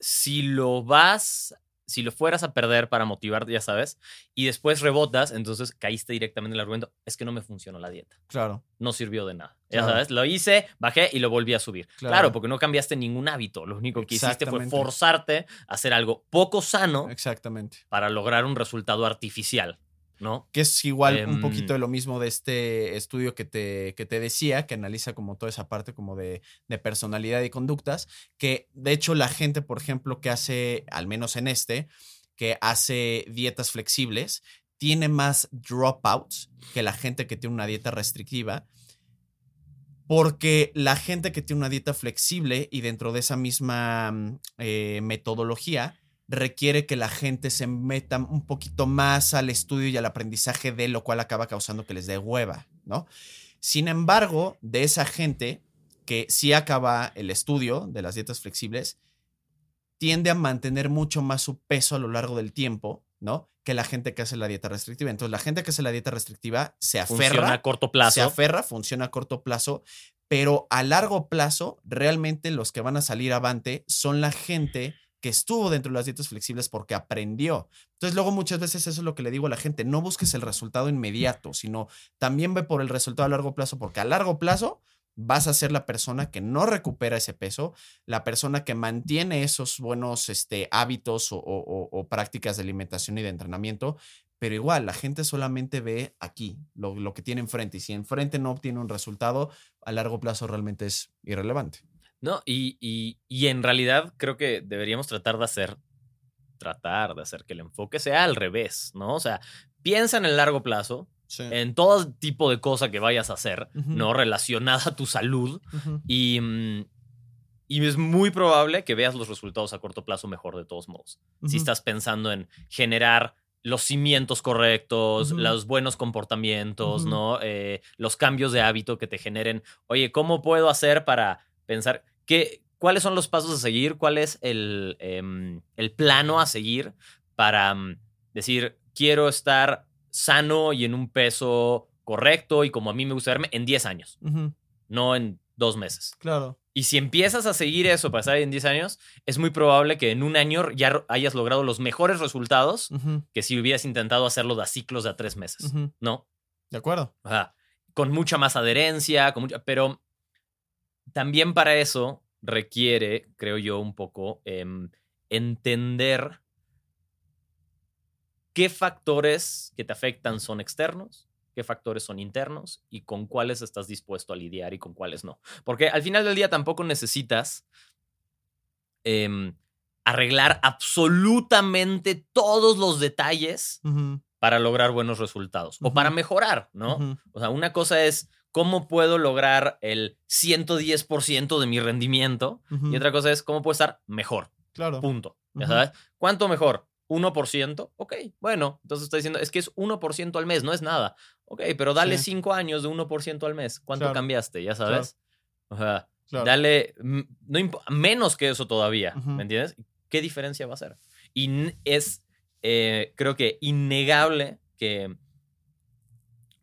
si lo vas, si lo fueras a perder para motivarte, ya sabes, y después rebotas, entonces caíste directamente en el argumento, es que no me funcionó la dieta. Claro. no sirvió de nada. Ya Claro. sabes, lo hice, bajé y lo volví a subir. Claro. Claro. porque no cambiaste ningún hábito. Lo único que hiciste fue forzarte a hacer algo poco sano Exactamente. para lograr un resultado artificial, ¿no? Que es igual un Em, poquito de lo mismo de este estudio que te, que te decía, que analiza como toda esa parte como de, de personalidad y conductas, que de hecho la gente, por ejemplo, que hace, al menos en este, que hace dietas flexibles, tiene más dropouts que la gente que tiene una dieta restrictiva, porque la gente que tiene una dieta flexible y dentro de esa misma mm, eh, metodología requiere que la gente se meta un poquito más al estudio y al aprendizaje de lo cual acaba causando que les dé hueva, ¿no? Sin embargo, de esa gente que sí acaba el estudio de las dietas flexibles, tiende a mantener mucho más su peso a lo largo del tiempo, ¿no? Que la gente que hace la dieta restrictiva. Entonces, la gente que hace la dieta restrictiva se aferra Funciona a corto se plazo. aferra, funciona a corto plazo, pero a largo plazo, realmente los que van a salir avante son la gente que estuvo dentro de las dietas flexibles porque aprendió. Entonces, luego muchas veces eso es lo que le digo a la gente, no busques el resultado inmediato, sino también ve por el resultado a largo plazo, porque a largo plazo vas a ser la persona que no recupera ese peso, la persona que mantiene esos buenos este, hábitos o, o- o- o prácticas de alimentación y de entrenamiento, pero igual la gente solamente ve aquí lo, lo que tiene enfrente y si enfrente no obtiene un resultado, a largo plazo realmente es irrelevante. No, y, y- y en realidad creo que deberíamos tratar de hacer, tratar de hacer que el enfoque sea al revés, ¿no? O sea, piensa en el largo plazo, Sí. en todo tipo de cosa que vayas a hacer. ¿no? Relacionada a tu salud. Y, mm, y es muy probable que veas los resultados a corto plazo mejor de todos modos. Si estás pensando en generar los cimientos correctos, los buenos comportamientos. ¿no? Eh, los cambios de hábito que te generen. Oye, ¿cómo puedo hacer para pensar qué, cuáles son los pasos a seguir? ¿Cuál es el, em, el plano a seguir para mm, decir, quiero estar sano y en un peso correcto y como a mí me gusta verme en 10 años, no en dos meses? Claro. Y si empiezas a seguir eso para estar en 10 años, es muy probable que en un año ya hayas logrado los mejores resultados que si hubieras intentado hacerlo de a ciclos de a tres meses. ¿no? De acuerdo. O sea, con mucha más adherencia, con mucha, pero también para eso requiere, creo yo, un poco em, entender qué factores que te afectan son externos, qué factores son internos y con cuáles estás dispuesto a lidiar y con cuáles no. Porque al final del día tampoco necesitas em, arreglar absolutamente todos los detalles para lograr buenos resultados o para mejorar, ¿no? O sea, una cosa es cómo puedo lograr el 110% de mi rendimiento y otra cosa es cómo puedo estar mejor, Claro. punto. ¿Ya sabes? ¿Cuánto mejor? 1%, ok, bueno, entonces está diciendo, es que es 1% al mes, no es nada. Ok, pero dale Sí. 5 años de 1% al mes. ¿Cuánto Claro. cambiaste? Ya sabes. O sea, Claro. dale no menos que eso todavía. ¿me entiendes? ¿Qué diferencia va a hacer? Y es, eh, creo que innegable que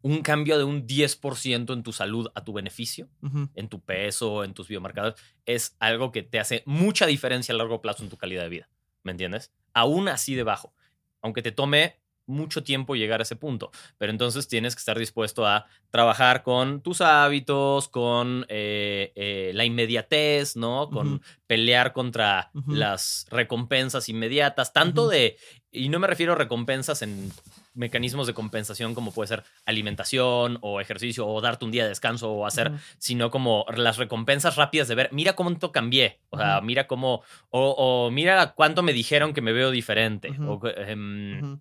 un cambio de un 10% en tu salud a tu beneficio, en tu peso, en tus biomarcadores, es algo que te hace mucha diferencia a largo plazo en tu calidad de vida, ¿me entiendes? Aún así de bajo, aunque te tome mucho tiempo llegar a ese punto, pero entonces tienes que estar dispuesto a trabajar con tus hábitos, con eh, eh, la inmediatez, ¿no? Con pelear contra las recompensas inmediatas, tanto de, y no me refiero a recompensas en mecanismos de compensación como puede ser alimentación o ejercicio o darte un día de descanso o hacer, sino como las recompensas rápidas de ver, mira cuánto cambié, o sea, mira cómo, o, o mira cuánto me dijeron que me veo diferente, o em,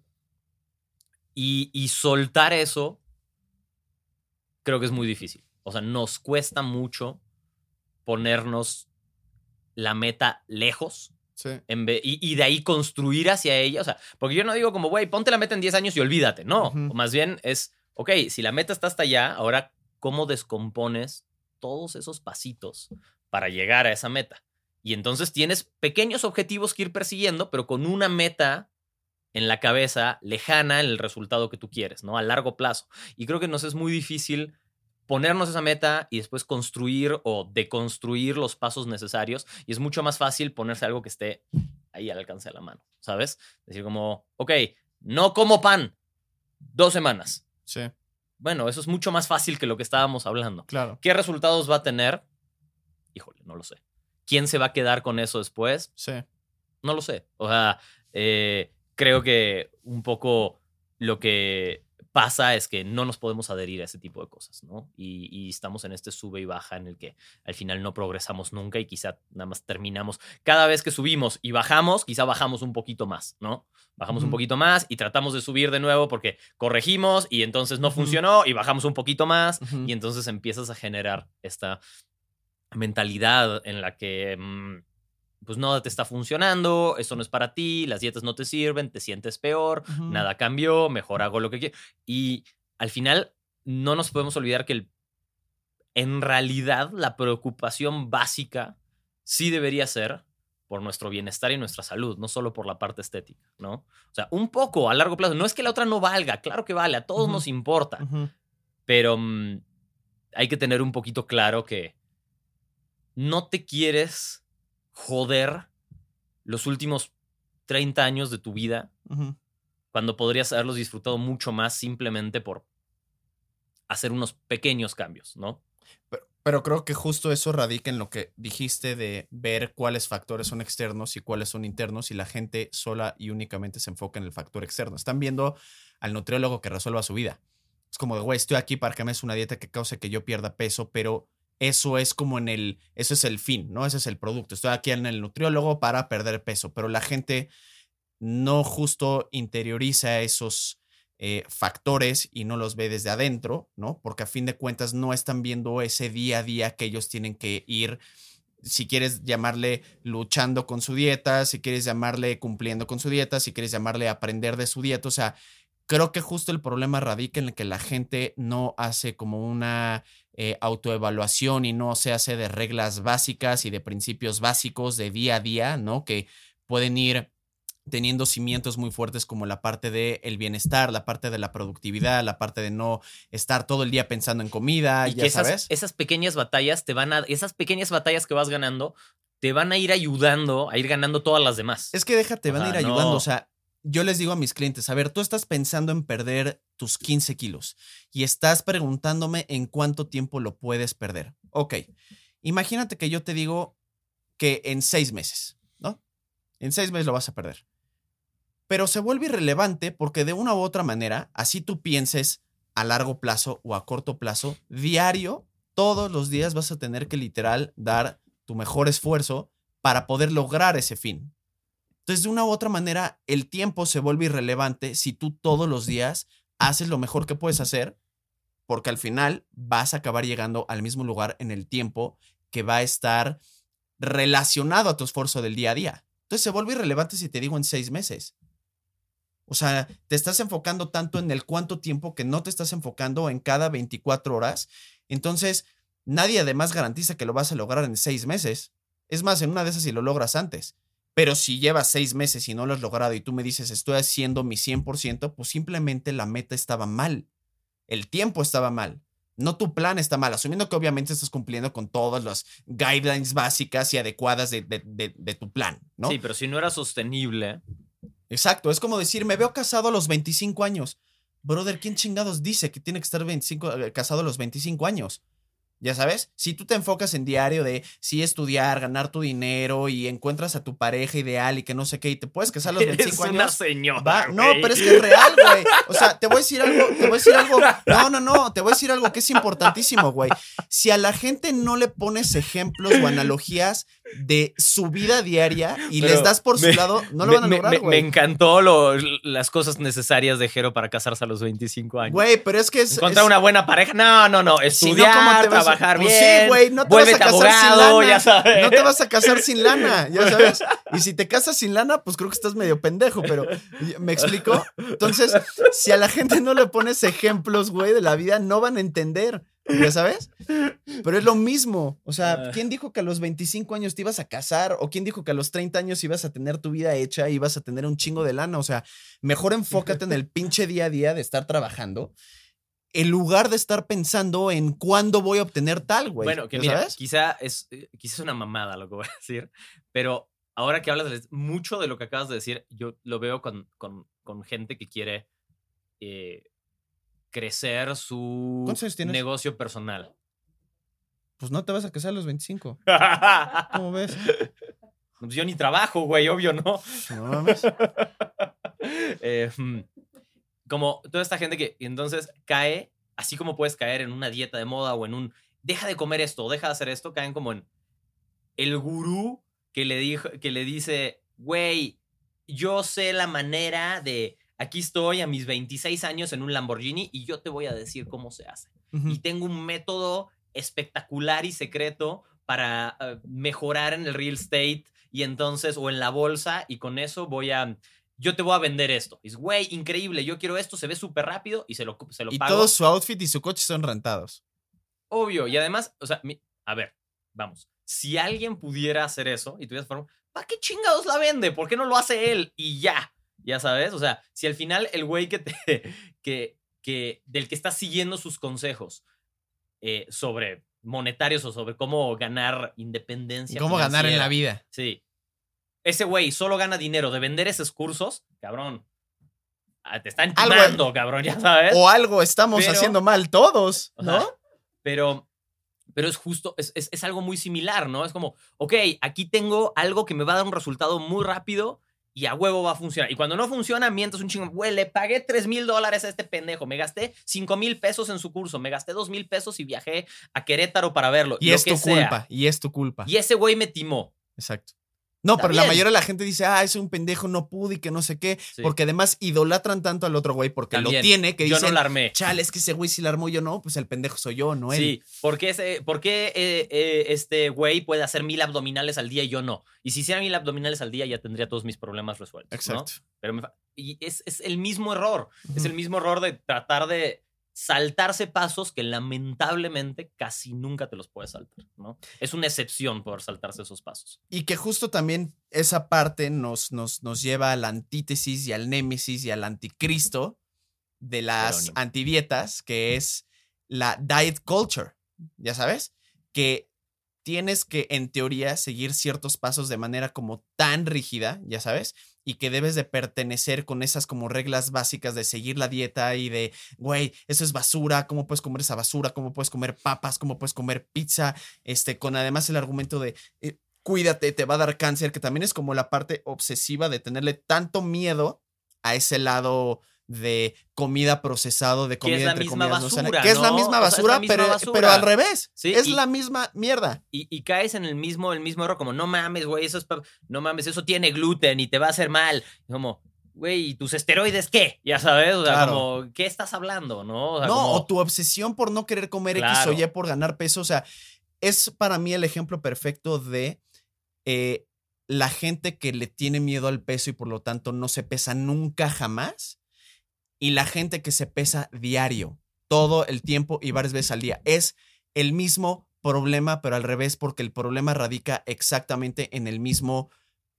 y, y soltar eso creo que es muy difícil. O sea, nos cuesta mucho ponernos la meta lejos Sí. en y, y de ahí construir hacia ella. O sea, porque yo no digo como, güey, ponte la meta en 10 años y olvídate. No, Ujú. más bien es, ok, si la meta está hasta allá, ahora, ¿cómo descompones todos esos pasitos para llegar a esa meta? Y entonces tienes pequeños objetivos que ir persiguiendo, pero con una meta en la cabeza lejana en el resultado que tú quieres, ¿no? A largo plazo. Y creo que nos es muy difícil ponernos esa meta y después construir o deconstruir los pasos necesarios. Y es mucho más fácil ponerse algo que esté ahí al alcance de la mano, ¿sabes? Decir como, ok, no como pan dos semanas. Sí. Bueno, eso es mucho más fácil que lo que estábamos hablando. Claro. ¿Qué resultados va a tener? Híjole, no lo sé. ¿Quién se va a quedar con eso después? Sí. No lo sé. O sea, eh, creo que un poco lo que pasa es que no nos podemos adherir a ese tipo de cosas, ¿no? Y, y estamos en este sube y baja en el que al final no progresamos nunca y quizá nada más terminamos. Cada vez que subimos y bajamos, quizá bajamos un poquito más, ¿no? Bajamos un poquito más y tratamos de subir de nuevo porque corregimos y entonces no funcionó y bajamos un poquito más y entonces empiezas a generar esta mentalidad en la que mm, pues no te está funcionando, esto no es para ti, las dietas no te sirven, te sientes peor, nada cambió, mejor hago lo que quiero. Y al final no nos podemos olvidar que el- en realidad la preocupación básica sí debería ser por nuestro bienestar y nuestra salud, no solo por la parte estética, ¿no? O sea, un poco a largo plazo. No es que la otra no valga, claro que vale, a todos nos importa, pero mm, hay que tener un poquito claro que no te quieres joder los últimos 30 años de tu vida cuando podrías haberlos disfrutado mucho más simplemente por hacer unos pequeños cambios, ¿no? Pero, pero creo que justo eso radica en lo que dijiste de ver cuáles factores son externos y cuáles son internos y la gente sola y únicamente se enfoca en el factor externo. Están viendo al nutriólogo que resuelva su vida. Es como de, güey, estoy aquí para que me des una dieta que cause que yo pierda peso, pero eso es como en el, eso es el fin, ¿no? Ese es el producto. Estoy aquí en el nutriólogo para perder peso, pero la gente no justo interioriza esos eh, factores y no los ve desde adentro, ¿no? Porque a fin de cuentas no están viendo ese día a día que ellos tienen que ir si quieres llamarle luchando con su dieta, si quieres llamarle cumpliendo con su dieta, si quieres llamarle aprender de su dieta, o sea, creo que justo el problema radica en que la gente no hace como una eh, autoevaluación y no se hace de reglas básicas y de principios básicos de día a día, ¿no? Que pueden ir teniendo cimientos muy fuertes como la parte del el bienestar, la parte de la productividad, la parte de no estar todo el día pensando en comida, y ya que esas, sabes. esas pequeñas batallas te van a. Esas pequeñas batallas que vas ganando te van a ir ayudando a ir ganando todas las demás. Es que déjate, van a ir ayudando. no. O sea, yo les digo a mis clientes, a ver, tú estás pensando en perder tus 15 kilos y estás preguntándome en cuánto tiempo lo puedes perder. Ok, imagínate que yo te digo que en seis meses, ¿no? En seis meses lo vas a perder. Pero se vuelve irrelevante porque de una u otra manera, así tú pienses a largo plazo o a corto plazo, diario, todos los días vas a tener que literal dar tu mejor esfuerzo para poder lograr ese fin. Entonces, de una u otra manera, el tiempo se vuelve irrelevante si tú todos los días haces lo mejor que puedes hacer, porque al final vas a acabar llegando al mismo lugar en el tiempo que va a estar relacionado a tu esfuerzo del día a día. Entonces, se vuelve irrelevante si te digo en seis meses. O sea, te estás enfocando tanto en el cuánto tiempo que no te estás enfocando en cada 24 horas. Entonces, nadie además garantiza que lo vas a lograr en seis meses. Es más, en una de esas si lo logras antes. Pero si llevas seis meses y no lo has logrado y tú me dices estoy haciendo mi 100%, pues simplemente la meta estaba mal. El tiempo estaba mal. No tu plan está mal, asumiendo que obviamente estás cumpliendo con todas las guidelines básicas y adecuadas de, de- de- de tu plan, ¿no? Sí, pero si no era sostenible. Exacto, es como decir, me veo casado a los 25 años. Brother, ¿quién chingados dice que tiene que estar 25, eh, casado a los 25 años? Ya sabes, si tú te enfocas en diario de sí estudiar, ganar tu dinero y encuentras a tu pareja ideal y que no sé qué, y te puedes casar a los <laughs> Eres 25 una años. señora. Va, no, pero es que es real, güey. O sea, te voy a decir algo, te voy a decir algo. <laughs> No, no, no, te voy a decir algo que es importantísimo, güey. Si a la gente no le pones ejemplos o analogías de su vida diaria y Pero les das por su lado, no lo me, van a lograr, me- güey. me encantó lo- las cosas necesarias de Jero para casarse a los 25 años. Güey, pero es que es. Encontrar es- una buena pareja. No, no, no. Si no, Estudiar, ¿cómo te vas a- trabajar Pues bien. Sí, güey, no te vas a casar abogado, sin lana. ya sabes. No te vas a casar sin lana, ya <laughs> sabes. Y si te casas sin lana, pues creo que estás medio pendejo, pero ¿me explico? Entonces, si a la gente no le pones ejemplos, güey, de la vida, no van a entender, ya sabes. Pero es lo mismo. O sea, Ah. ¿quién dijo que a los 25 años te ibas a casar? ¿O quién dijo que a los 30 años ibas a tener tu vida hecha y ibas a tener un chingo de lana? O sea, mejor enfócate en el pinche día a día de estar trabajando. En lugar de estar pensando en cuándo voy a obtener tal, güey. Bueno, que ¿ya mira, sabes? quizá es, eh, quizá es una mamada lo que voy a decir, pero ahora que hablas de mucho de lo que acabas de decir, yo lo veo con, con, con gente que quiere eh, crecer su negocio personal. Pues no te vas a casar a los 25. <laughs> ¿Cómo ves? Pues yo ni trabajo, güey, obvio, ¿no? No mames. <laughs> Eh, hmm, como toda esta gente que entonces cae, así como puedes caer en una dieta de moda o en un deja de comer esto o deja de hacer esto, caen como en el gurú que le, dijo, que le dice, güey, yo sé la manera de, aquí estoy a mis 26 años en un Lamborghini y yo te voy a decir cómo se hace. Ujú. Y tengo un método espectacular y secreto para eh, mejorar en el real estate y entonces, o en la bolsa, y con eso voy a, yo te voy a vender esto. Y es, güey, increíble, yo quiero esto, se ve súper rápido y se lo, se lo Y pago. todo su outfit y su coche son rentados. Obvio, y además, o sea, mi- a ver, vamos, si alguien pudiera hacer eso y tuvieras forma, ¿para qué chingados la vende? ¿Por qué no lo hace él? Y ya, ya sabes, o sea, si al final el güey que te, <laughs> que, que, del que estás siguiendo sus consejos eh, sobre monetarios o sobre cómo ganar independencia. ¿Cómo ganar en la vida? Sí. Ese güey solo gana dinero de vender esos cursos, cabrón. ah, Te están timando, cabrón, ya sabes. O algo estamos Pero- haciendo mal todos, O sea, ¿no? pero, pero es justo, es, es- es algo muy similar, ¿no? Es como, ok, aquí tengo algo que me va a dar un resultado muy rápido y a huevo va a funcionar. Y cuando no funciona, mientas un chingo, güey, le pagué 3 mil dólares a este pendejo, me gasté 5 mil pesos en su curso, me gasté 2 mil pesos y viajé a Querétaro para verlo. Y lo es que tu sea. culpa, y es tu culpa. Y ese güey me timó. Exacto. No, Está pero la mayoría de la gente dice, ah, es un pendejo, no pude y que no sé qué. Sí. Porque además idolatran tanto al otro güey porque También. lo tiene que Yo dicen, no la armé. chale, es que ese güey sí la armó yo no, pues el pendejo soy yo, no él. Sí, ¿por qué, ese- por qué, eh, eh, este güey puede hacer mil abdominales al día y yo no? Y si hiciera mil abdominales al día ya tendría todos mis problemas resueltos. ¿no? Exacto. Pero me y es, es el mismo error. Es el mismo error de tratar de saltarse pasos que lamentablemente casi nunca te los puedes saltar, ¿no? Es una excepción poder saltarse esos pasos. Y que justo también esa parte nos, nos, nos lleva a la antítesis y al némesis y al anticristo de las Jerónimo. antidietas, que es la diet culture, ya sabes, que tienes que en teoría seguir ciertos pasos de manera como tan rígida, ya sabes, y que debes de pertenecer con esas como reglas básicas de seguir la dieta y de, güey, eso es basura, ¿cómo puedes comer esa basura? ¿Cómo puedes comer papas? ¿Cómo puedes comer pizza? Este, con además el argumento de, eh, cuídate, te va a dar cáncer, que también es como la parte obsesiva de tenerle tanto miedo a ese lado de comida procesado, de Que comida es la entre misma comillas no sana, basura, que es la misma O sea, es la basura, misma pero, basura. pero al revés. Sí, es y- la misma mierda. Y, y caes en el mismo, el mismo error, como no mames, güey, eso es no mames, eso tiene gluten y te va a hacer mal. Como, güey, ¿y tus esteroides qué? Ya sabes, o sea, Claro. como, ¿qué estás hablando? No, o sea, no, como- o tu obsesión por no querer comer Claro. X o Y por ganar peso. O sea, es para mí el ejemplo perfecto de eh, la gente que le tiene miedo al peso y por lo tanto no se pesa nunca jamás. Y la gente que se pesa diario, todo el tiempo y varias veces al día. Es el mismo problema, pero al revés, porque el problema radica exactamente en el mismo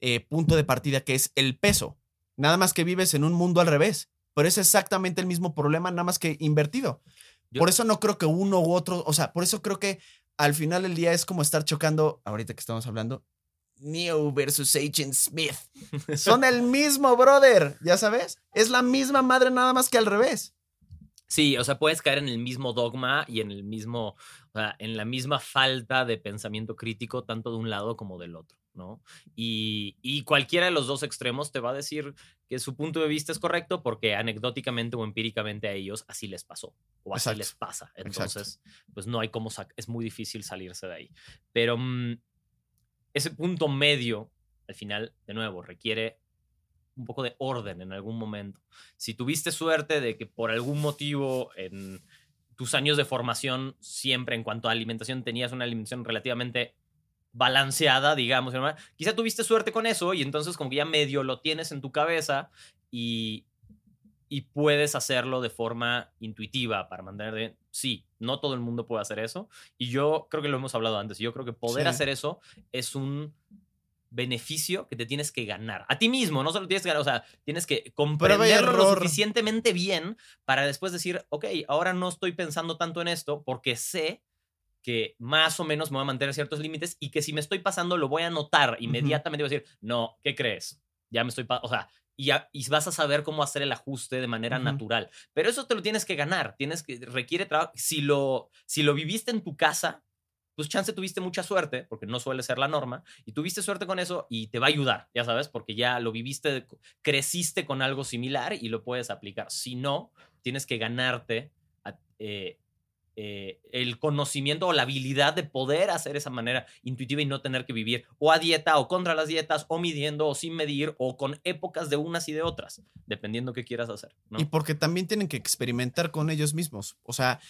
eh, punto de partida que es el peso. Nada más que vives en un mundo al revés. Pero es exactamente el mismo problema, nada más que invertido. Yo- por eso no creo que uno u otro, o sea, por eso creo que al final del día es como estar chocando, ahorita que estamos hablando, Neo versus Agent Smith. <laughs> Son el mismo, brother, ya sabes. Es la misma madre, nada más que al revés. Sí, o sea, puedes caer en el mismo dogma y en el mismo, o sea, en la misma falta de pensamiento crítico, tanto de un lado como del otro, ¿no? Y, y cualquiera de los dos extremos te va a decir que su punto de vista es correcto porque anecdóticamente o empíricamente a ellos así les pasó o así Exacto, les pasa. exacto. Entonces, pues no hay cómo, es muy difícil salirse de ahí. Pero mm, ese punto medio, al final, de nuevo, requiere un poco de orden en algún momento. Si tuviste suerte de que por algún motivo en tus años de formación siempre en cuanto a alimentación tenías una alimentación relativamente balanceada, digamos, quizá tuviste suerte con eso y entonces como que ya medio lo tienes en tu cabeza y, y puedes hacerlo de forma intuitiva para mantener. Sí, no todo el mundo puede hacer eso y yo creo que lo hemos hablado antes, yo creo que poder Sí. hacer eso es un beneficio que te tienes que ganar. A ti mismo, no solo tienes que ganar, o sea, tienes que comprenderlo lo suficientemente bien para después decir, ok, ahora no estoy pensando tanto en esto porque sé que más o menos me voy a mantener ciertos límites y que si me estoy pasando lo voy a notar inmediatamente. Voy a decir, no, ¿qué crees? Ya me estoy, o sea, y, vas a saber cómo hacer el ajuste de manera natural. Pero eso te lo tienes que ganar, tienes que, requiere trabajo. Si lo, si lo viviste en tu casa, pues chance tuviste mucha suerte, porque no suele ser la norma, y tuviste suerte con eso y te va a ayudar, ya sabes, porque ya lo viviste, creciste con algo similar y lo puedes aplicar. Si no, tienes que ganarte a- eh, eh, el conocimiento o la habilidad de poder hacer esa manera intuitiva y no tener que vivir o a dieta o contra las dietas o midiendo o sin medir o con épocas de unas y de otras, dependiendo qué quieras hacer. ¿no? Y porque también tienen que experimentar con ellos mismos. O sea,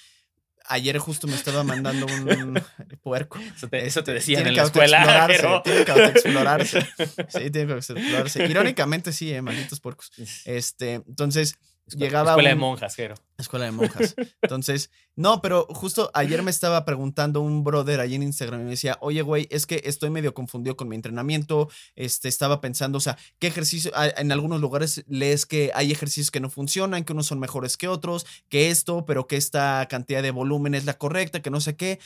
ayer justo me estaba mandando un <laughs> puerco. Eso te, eso te Este, decían tienen en que la escuela. <laughs> pero- Tienen que autoexplorarse. <laughs> Sí, tienen que autoexplorarse. Irónicamente, sí, eh, malditos puercos. Este, entonces, Escuela- llegaba Escuela de monjas, Jero. Escuela de monjas. Entonces, no, pero justo ayer me estaba preguntando un brother ahí en Instagram y me decía, oye, güey, es que estoy medio confundido con mi entrenamiento. Este, estaba pensando, o sea, ¿qué ejercicio? a- En algunos lugares lees que hay ejercicios que no funcionan, que unos son mejores que otros, que esto, pero que esta cantidad de volumen es la correcta, que no sé qué.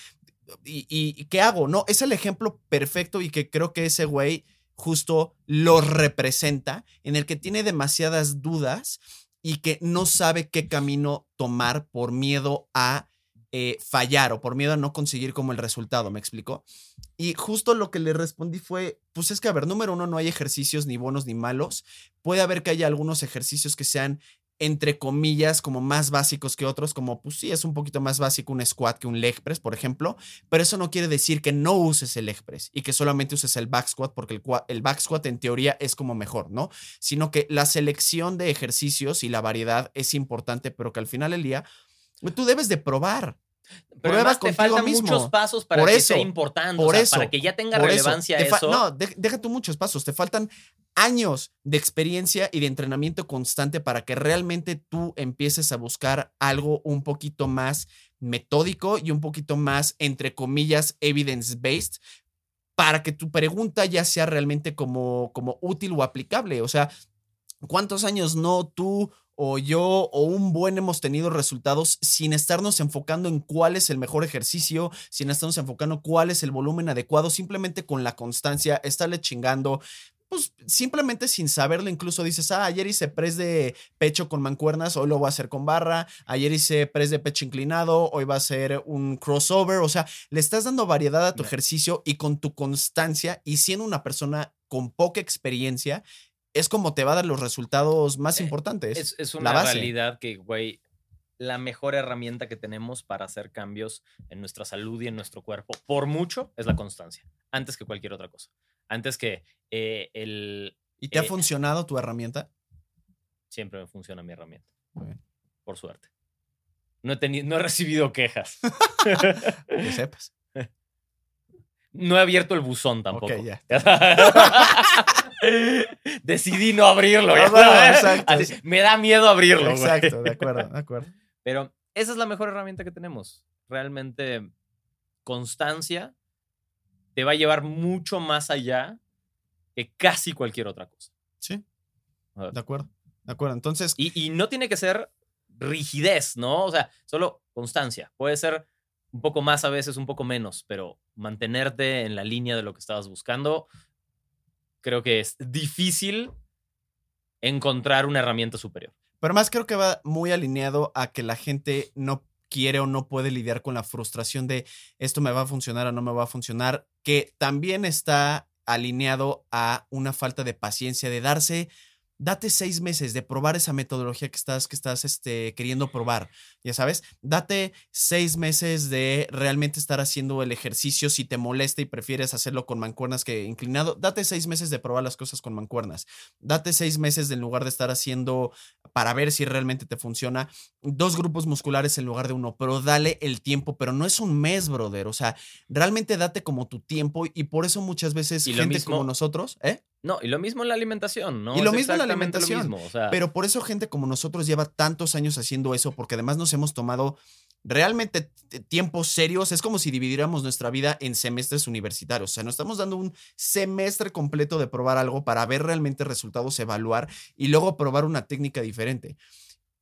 ¿Y, y- y qué hago? No, es el ejemplo perfecto y que creo que ese güey justo lo representa, en el que tiene demasiadas dudas y que no sabe qué camino tomar por miedo a eh, fallar o por miedo a no conseguir como el resultado, ¿me explicó? Y justo lo que le respondí fue, pues es que, a ver, número uno, no hay ejercicios ni buenos ni malos. Puede haber que haya algunos ejercicios que sean entre comillas, como más básicos que otros, como pues sí, es un poquito más básico un squat que un leg press, por ejemplo, pero eso no quiere decir que no uses el leg press y que solamente uses el back squat, porque el, el back squat en teoría es como mejor, ¿no? Sino que la selección de ejercicios y la variedad es importante, pero que al final del día tú debes de probar. Pero además te faltan muchos pasos para que sea importante, por eso, para que ya tenga relevancia eso. No, deja tú muchos pasos, te faltan años de experiencia y de entrenamiento constante para que realmente tú empieces a buscar algo un poquito más metódico y un poquito más, entre comillas, evidence-based, para que tu pregunta ya sea realmente como, como útil o aplicable. O sea, ¿cuántos años no tú o yo o un buen hemos tenido resultados sin estarnos enfocando en cuál es el mejor ejercicio, sin estarnos enfocando cuál es el volumen adecuado, simplemente con la constancia, estarle chingando. Pues simplemente sin saberlo, incluso dices, ah, ayer hice press de pecho con mancuernas, hoy lo voy a hacer con barra, ayer hice press de pecho inclinado, hoy va a ser un crossover, o sea, le estás dando variedad a tu ejercicio y con tu constancia y siendo una persona con poca experiencia, es como te va a dar los resultados más eh, importantes. Es, una realidad que, güey, la mejor herramienta que tenemos para hacer cambios en nuestra salud y en nuestro cuerpo, por mucho, es la constancia, antes que cualquier otra cosa. Antes que eh, el... ¿Y te ha eh, funcionado tu herramienta? Siempre me funciona mi herramienta. Por suerte. No he, tenido, no he recibido quejas. <laughs> que sepas. <laughs> No he abierto el buzón tampoco. Ok, ya. <laughs> <laughs> Decidí no abrirlo. <laughs> me da miedo abrirlo. Exacto, de acuerdo, de acuerdo. Pero esa es la mejor herramienta que tenemos. Realmente, constancia te va a llevar mucho más allá que casi cualquier otra cosa. Sí. De acuerdo, de acuerdo. Entonces. Y, y no tiene que ser rigidez, ¿no? O sea, solo constancia. Puede ser un poco más a veces, un poco menos, pero mantenerte en la línea de lo que estabas buscando, creo que es difícil encontrar una herramienta superior. Pero más creo que va muy alineado a que la gente no quiere o no puede lidiar con la frustración de esto me va a funcionar o no me va a funcionar, que también está alineado a una falta de paciencia, de darse date seis meses de probar esa metodología que estás, que estás este, queriendo probar, ya sabes, date seis meses de realmente estar haciendo el ejercicio si te molesta y prefieres hacerlo con mancuernas que inclinado, date seis meses de probar las cosas con mancuernas, date seis meses en lugar de estar haciendo para ver si realmente te funciona, dos grupos musculares en lugar de uno, pero dale el tiempo, pero no es un mes, brother, o sea, realmente date como tu tiempo y por eso muchas veces gente como nosotros, ¿eh? No, y lo mismo en la alimentación, ¿no? Y lo mismo en la alimentación. Pero por eso gente como nosotros lleva tantos años haciendo eso, porque además nos hemos tomado realmente tiempos serios. Es como si dividiéramos nuestra vida en semestres universitarios. O sea, nos estamos dando un semestre completo de probar algo para ver realmente resultados, evaluar y luego probar una técnica diferente.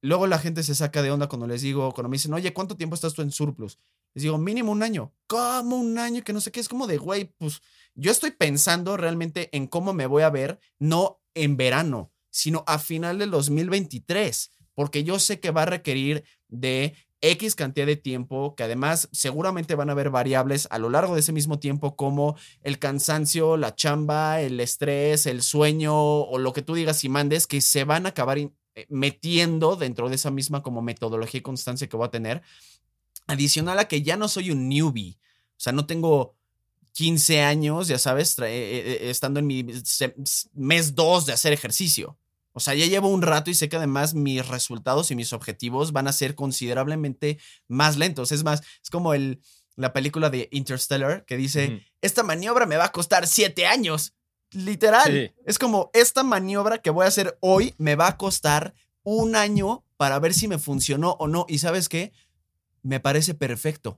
Luego la gente se saca de onda cuando les digo, cuando me dicen, oye, ¿cuánto tiempo estás tú en surplus? Les digo, mínimo un año. ¿Cómo un año? Que no sé qué. Es como de, güey, pues yo estoy pensando realmente en cómo me voy a ver, no en verano, sino a final del 2023, porque yo sé que va a requerir de X cantidad de tiempo, que además seguramente van a haber variables a lo largo de ese mismo tiempo como el cansancio, la chamba, el estrés, el sueño o lo que tú digas y mandes, que se van a acabar eh, metiendo dentro de esa misma como metodología y constancia que voy a tener. Adicional a que ya no soy un newbie, o sea, no tengo 15 años, ya sabes, eh, eh, estando en mi mes 2 de hacer ejercicio. O sea, ya llevo un rato y sé que además mis resultados y mis objetivos van a ser considerablemente más lentos. Es más, es como el, la película de Interstellar que dice, esta maniobra me va a costar 7 años. Literal. Es como, esta maniobra que voy a hacer hoy me va a costar un año para ver si me funcionó o no. Y sabes qué? Me parece perfecto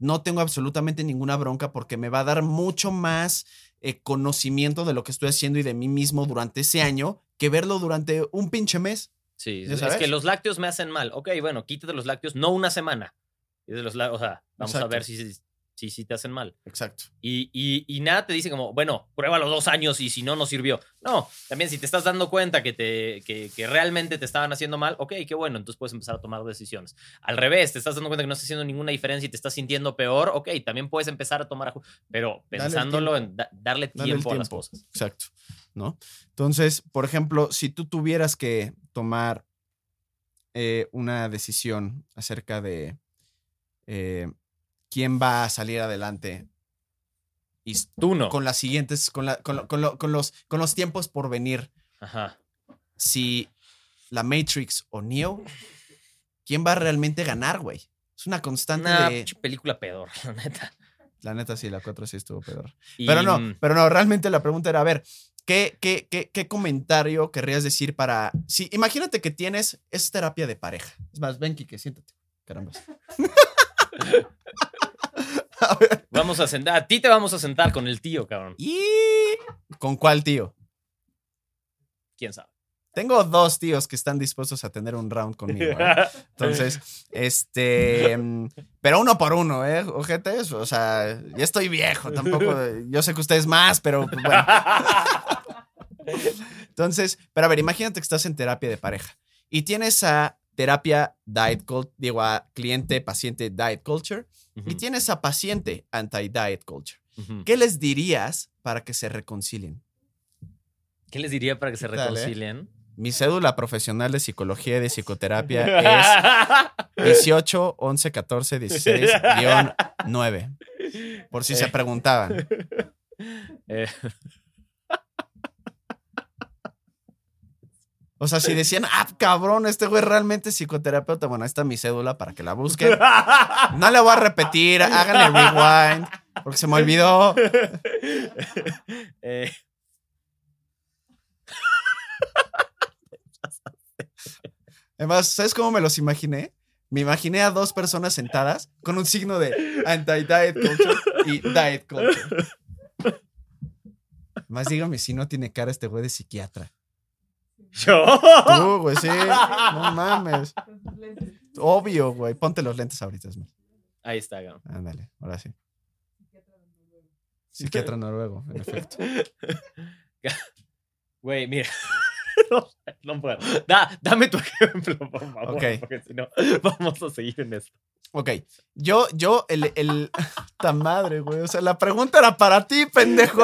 no tengo absolutamente ninguna bronca porque me va a dar mucho más eh, conocimiento de lo que estoy haciendo y de mí mismo durante ese año que verlo durante un pinche mes. Sí, es que los lácteos me hacen mal. Ok, bueno, quítate los lácteos, no una semana. de los, o sea, vamos a ver si, sí, sí te hacen mal. Exacto. Y, y, nada te dice como, bueno, pruébalo dos años y si no, no sirvió. No, también si te estás dando cuenta que, te, que, que, realmente te estaban haciendo mal, ok, qué bueno, entonces puedes empezar a tomar decisiones. Al revés, te estás dando cuenta que no estás haciendo ninguna diferencia y te estás sintiendo peor, ok, también puedes empezar a tomar, pero pensándolo en darle tiempo, a las cosas. Exacto, ¿no? Entonces, por ejemplo, si tú tuvieras que tomar eh, una decisión acerca de eh, quién va a salir adelante y Tú no. con las siguientes, con, la- con lo- con lo- con los, con los tiempos por venir, Ajá. si la Matrix o Neo, ¿quién va a realmente ganar, güey? Es una constante Una de... película pedor, <laughs> la neta. La neta sí, la 4 sí estuvo peor. Y, Pero no, mm, pero no, realmente la pregunta era, a ver, ¿qué, qué, qué, qué comentario querrías decir para... Si, imagínate que tienes, es terapia de pareja. Es más, ven, Kike, siéntate. Caramba. <laughs> <laughs> a ver, Vamos a sentar. A ti te vamos a sentar con el tío, cabrón. ¿y con cuál tío? ¿Quién sabe? Tengo dos tíos que están dispuestos a tener un round conmigo. ¿eh? <laughs> Entonces, este. mm, Pero uno por uno, ¿eh? Ojetes. O sea, ya estoy viejo. Tampoco. Yo sé que ustedes más, pero pues, bueno. <laughs> Entonces, pero a ver, imagínate que estás en terapia de pareja y tienes a terapia diet culture, digo, a cliente, paciente diet culture y tienes a paciente anti-diet culture. ¿Qué les dirías para que se reconcilien? ¿Qué les diría para que se ¿Qué tal, eh? reconcilien? Mi cédula profesional de psicología y de psicoterapia <laughs> es 18 11 14 16 9. Por si se Eh. preguntaban. <laughs> Eh, O sea, si decían, ah, cabrón, este güey realmente es psicoterapeuta. Bueno, ahí está mi cédula para que la busquen. No la voy a repetir, háganle rewind, porque se me olvidó. <laughs> eh, Además, ¿sabes cómo me los imaginé? Me imaginé a dos personas sentadas con un signo de anti-diet culture y diet culture. Más dígame si no tiene cara este güey de psiquiatra. ¿Yo? Tú, güey, sí. No mames. Obvio, güey. Ponte los lentes ahorita, es más. Ahí está, cabrón. Ándale, ahora sí. Psiquiatra noruego, en efecto. <laughs> Güey, mira. <laughs> No, no puedo. Da- dame tu <laughs> ejemplo, por favor. Ok. Porque si no, vamos a seguir en esto. Ok, yo, yo, el, el, ta madre, güey. O sea, la pregunta era para ti, pendejo.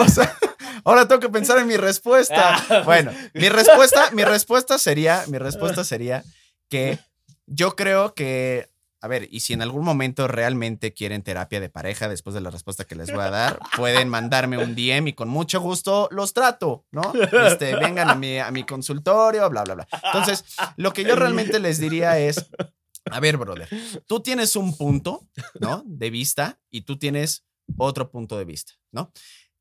Ahora tengo que pensar en mi respuesta. Ah. Bueno, mi respuesta, mi respuesta sería, mi respuesta sería que yo creo que, a ver, y si en algún momento realmente quieren terapia de pareja después de la respuesta que les voy a dar, pueden mandarme un DM y con mucho gusto los trato, ¿no? Este, vengan a mi, a mi consultorio, bla, bla, bla. Entonces, lo que yo realmente les diría es, a ver, brother, tú tienes un punto, ¿no? De vista y tú tienes otro punto de vista, ¿no?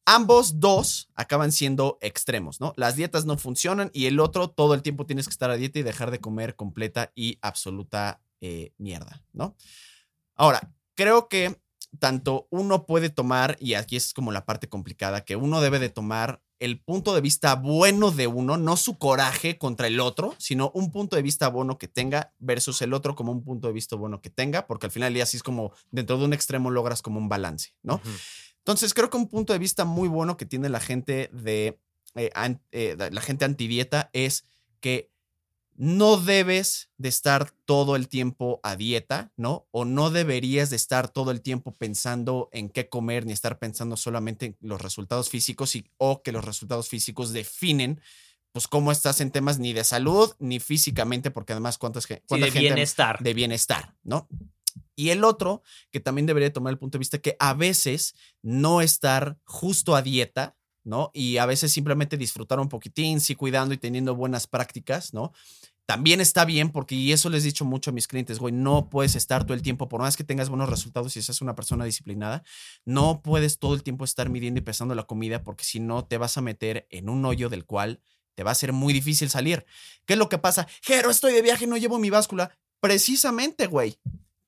Ambos dos acaban siendo extremos, ¿no? Las dietas no funcionan y el otro todo el tiempo tienes que estar a dieta y dejar de comer completa y absoluta eh, mierda, ¿no? Ahora, creo que tanto uno puede tomar, y aquí es como la parte complicada, que uno debe de tomar el punto de vista bueno de uno, no su coraje contra el otro, sino un punto de vista bueno que tenga versus el otro como un punto de vista bueno que tenga, porque al final día así es como dentro de un extremo logras como un balance, ¿no? Entonces creo que un punto de vista muy bueno que tiene la gente de eh, an- eh, la gente antidieta es que no debes de estar todo el tiempo a dieta, ¿no? O no deberías de estar todo el tiempo pensando en qué comer ni estar pensando solamente en los resultados físicos y, o que los resultados físicos definen pues cómo estás en temas ni de salud ni físicamente, porque además cuántas, ge- Sí, cuánta de gente bienestar. de bienestar, ¿no? Y el otro, que también debería tomar el punto de vista que a veces no estar justo a dieta, ¿no? Y a veces simplemente disfrutar un poquitín, sí cuidando y teniendo buenas prácticas, ¿no? También está bien porque, y eso les he dicho mucho a mis clientes, güey, no puedes estar todo el tiempo, por más que tengas buenos resultados y seas una persona disciplinada, no puedes todo el tiempo estar midiendo y pesando la comida porque si no te vas a meter en un hoyo del cual te va a ser muy difícil salir. ¿Qué es lo que pasa? Jero, estoy de viaje, no llevo mi báscula. Precisamente, güey.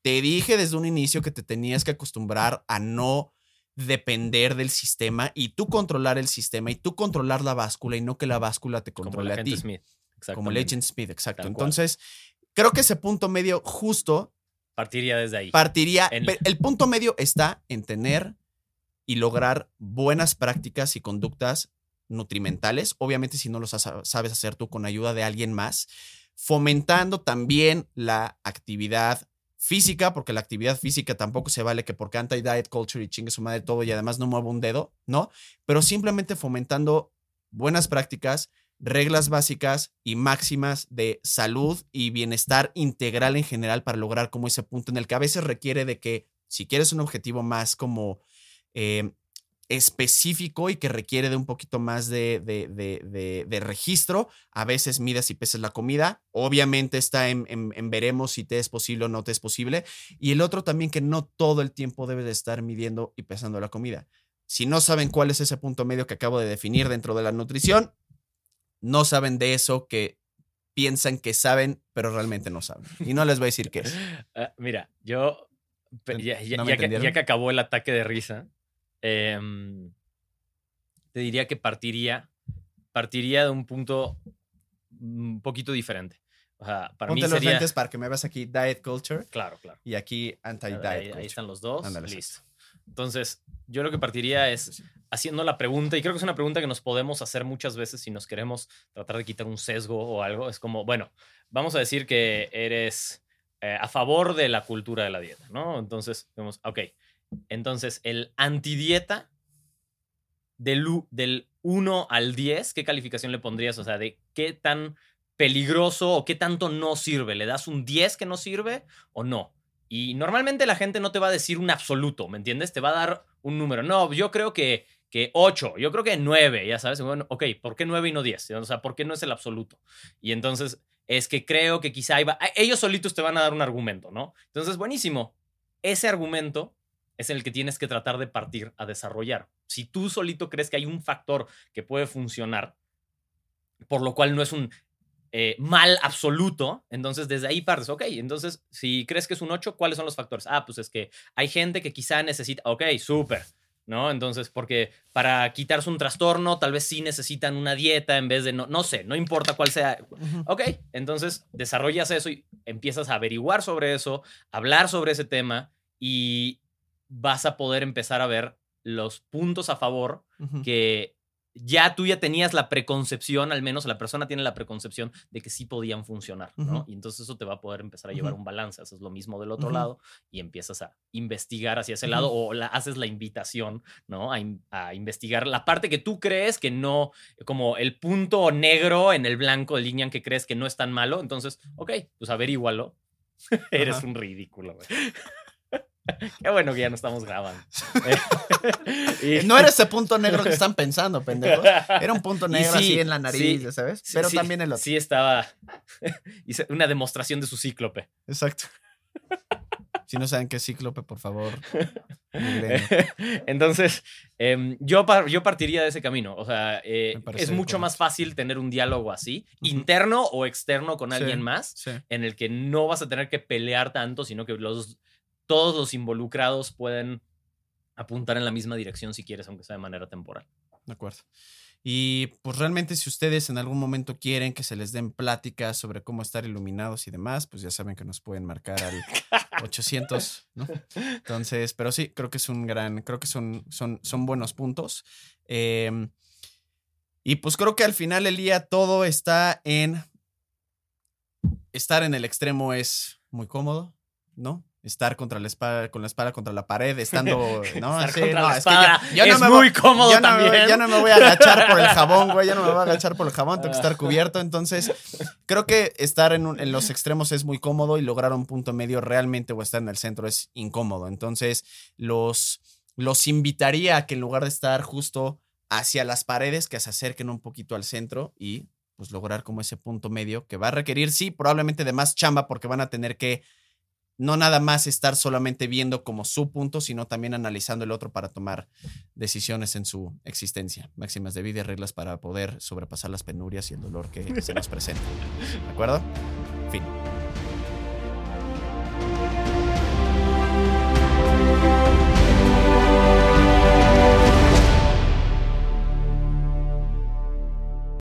Te dije desde un inicio que te tenías que acostumbrar a no depender del sistema y tú controlar el sistema y tú controlar la báscula y no que la báscula te como controle la a ti. Smith. Como el. Agent Smith, exacto. Tal cual. Entonces, creo que ese punto medio justo Partiría desde ahí. partiría. En- El punto medio está en tener y lograr buenas prácticas y conductas nutrimentales. Obviamente, si no los sa- sabes hacer tú con ayuda de alguien más, fomentando también la actividad física, porque la actividad física tampoco se vale que porque anti-diet culture y chingue su madre todo y además no muevo un dedo, ¿no? Pero simplemente fomentando buenas prácticas, reglas básicas y máximas de salud y bienestar integral en general para lograr como ese punto en el que a veces requiere de que si quieres un objetivo más como eh, específico y que requiere de un poquito más de, de, registro. A veces midas y peses la comida. Obviamente está en, veremos si te es posible o no te es posible. Y el otro también que no todo el tiempo debes de estar midiendo y pesando la comida. Si no saben cuál es ese punto medio que acabo de definir dentro de la nutrición, no saben de eso que piensan que saben, pero realmente no saben. Y no les voy a decir qué es. <laughs> Ah, mira, yo, ya, ya que acabó el ataque de risa, Em, te diría que partiría, partiría de un punto un poquito diferente. O sea, para Ponte mí sería... los lentes para que me veas aquí Diet Culture. Claro, claro. Y aquí Anti-Diet ahí, ahí, están los dos. Listo. Entonces, yo lo que partiría es haciendo la pregunta, y creo que es una pregunta que nos podemos hacer muchas veces si nos queremos tratar de quitar un sesgo o algo. Es como, bueno, vamos a decir que eres eh, a favor de la cultura de la dieta, ¿no? Entonces, vemos, ok, entonces, el antidieta del, del 1 al 10, ¿qué calificación le pondrías? O sea, de qué tan peligroso o qué tanto no sirve. ¿Le das un 10 que no sirve o no? Y normalmente la gente no te va a decir un absoluto, ¿me entiendes? Te va a dar un número. No, yo creo que, que 8, yo creo que 9, ya sabes. Bueno, ok, ¿por qué 9 y no 10? O sea, ¿por qué no es el absoluto? Y entonces es que creo que quizá ellos solitos te van a dar un argumento, ¿no? Entonces, buenísimo. Ese argumento es el que tienes que tratar de partir a desarrollar. Si tú solito crees que hay un factor que puede funcionar, por lo cual no es un eh, mal absoluto, entonces desde ahí partes, ok, entonces si crees que es un 8, ¿cuáles son los factores? Ah, pues es que hay gente que quizá necesita, ok, súper, ¿no? Entonces, porque para quitarse un trastorno, tal vez sí necesitan una dieta en vez de, no, no sé, no importa cuál sea. Ok, entonces desarrollas eso y empiezas a averiguar sobre eso, hablar sobre ese tema y vas a poder empezar a ver los puntos a favor que ya tú ya tenías la preconcepción, al menos la persona tiene la preconcepción de que sí podían funcionar, ¿no? Y entonces eso te va a poder empezar a llevar un balance. Eso es lo mismo del otro lado y empiezas a investigar hacia ese lado o la, haces la invitación, ¿no? A, a, investigar la parte que tú crees que no, como el punto negro en el blanco de línea que crees que no es tan malo. Entonces, ok, pues averígualo. <laughs> Eres un ridículo, güey. <laughs> Qué bueno que ya no estamos grabando. <laughs> <laughs> No era ese punto negro que están pensando, pendejo. Era un punto negro así en la nariz, ¿sabes? Pero también el otro. Sí, estaba. Hice una demostración de su cíclope. Exacto. Si no saben qué es cíclope, por favor. Entonces, em, yo, yo partiría de ese camino. O sea, eh, es mucho más fácil tener un diálogo así, interno o externo con alguien más, en el que no vas a tener que pelear tanto, sino que los todos los involucrados pueden apuntar en la misma dirección si quieres, aunque sea de manera temporal. De acuerdo. Y pues realmente si ustedes en algún momento quieren que se les den pláticas sobre cómo estar iluminados y demás, pues ya saben que nos pueden marcar al <laughs> 800, ¿no? Entonces, pero sí, creo que es un gran, creo que son, son, son buenos puntos. Em, y pues creo que al final del día todo está en estar en el extremo es muy cómodo, ¿no? Estar contra la espada, con la espada contra la pared, <laughs> estando, ¿no? es, muy cómodo también. ya no me voy a agachar por el jabón, güey, ya no me voy a agachar por el jabón, tengo que estar cubierto. Entonces, creo que estar en, en los extremos es muy cómodo y lograr un punto medio realmente o estar en el centro es incómodo. Entonces, los, los invitaría a que en lugar de estar justo hacia las paredes, que se acerquen un poquito al centro y pues lograr como ese punto medio que va a requerir, sí, probablemente de más chamba porque van a tener que no nada más estar solamente viendo como su punto, sino también analizando el otro para tomar decisiones en su existencia. Máximas de vida y reglas para poder sobrepasar las penurias y el dolor que se nos presenta. ¿De acuerdo? Fin.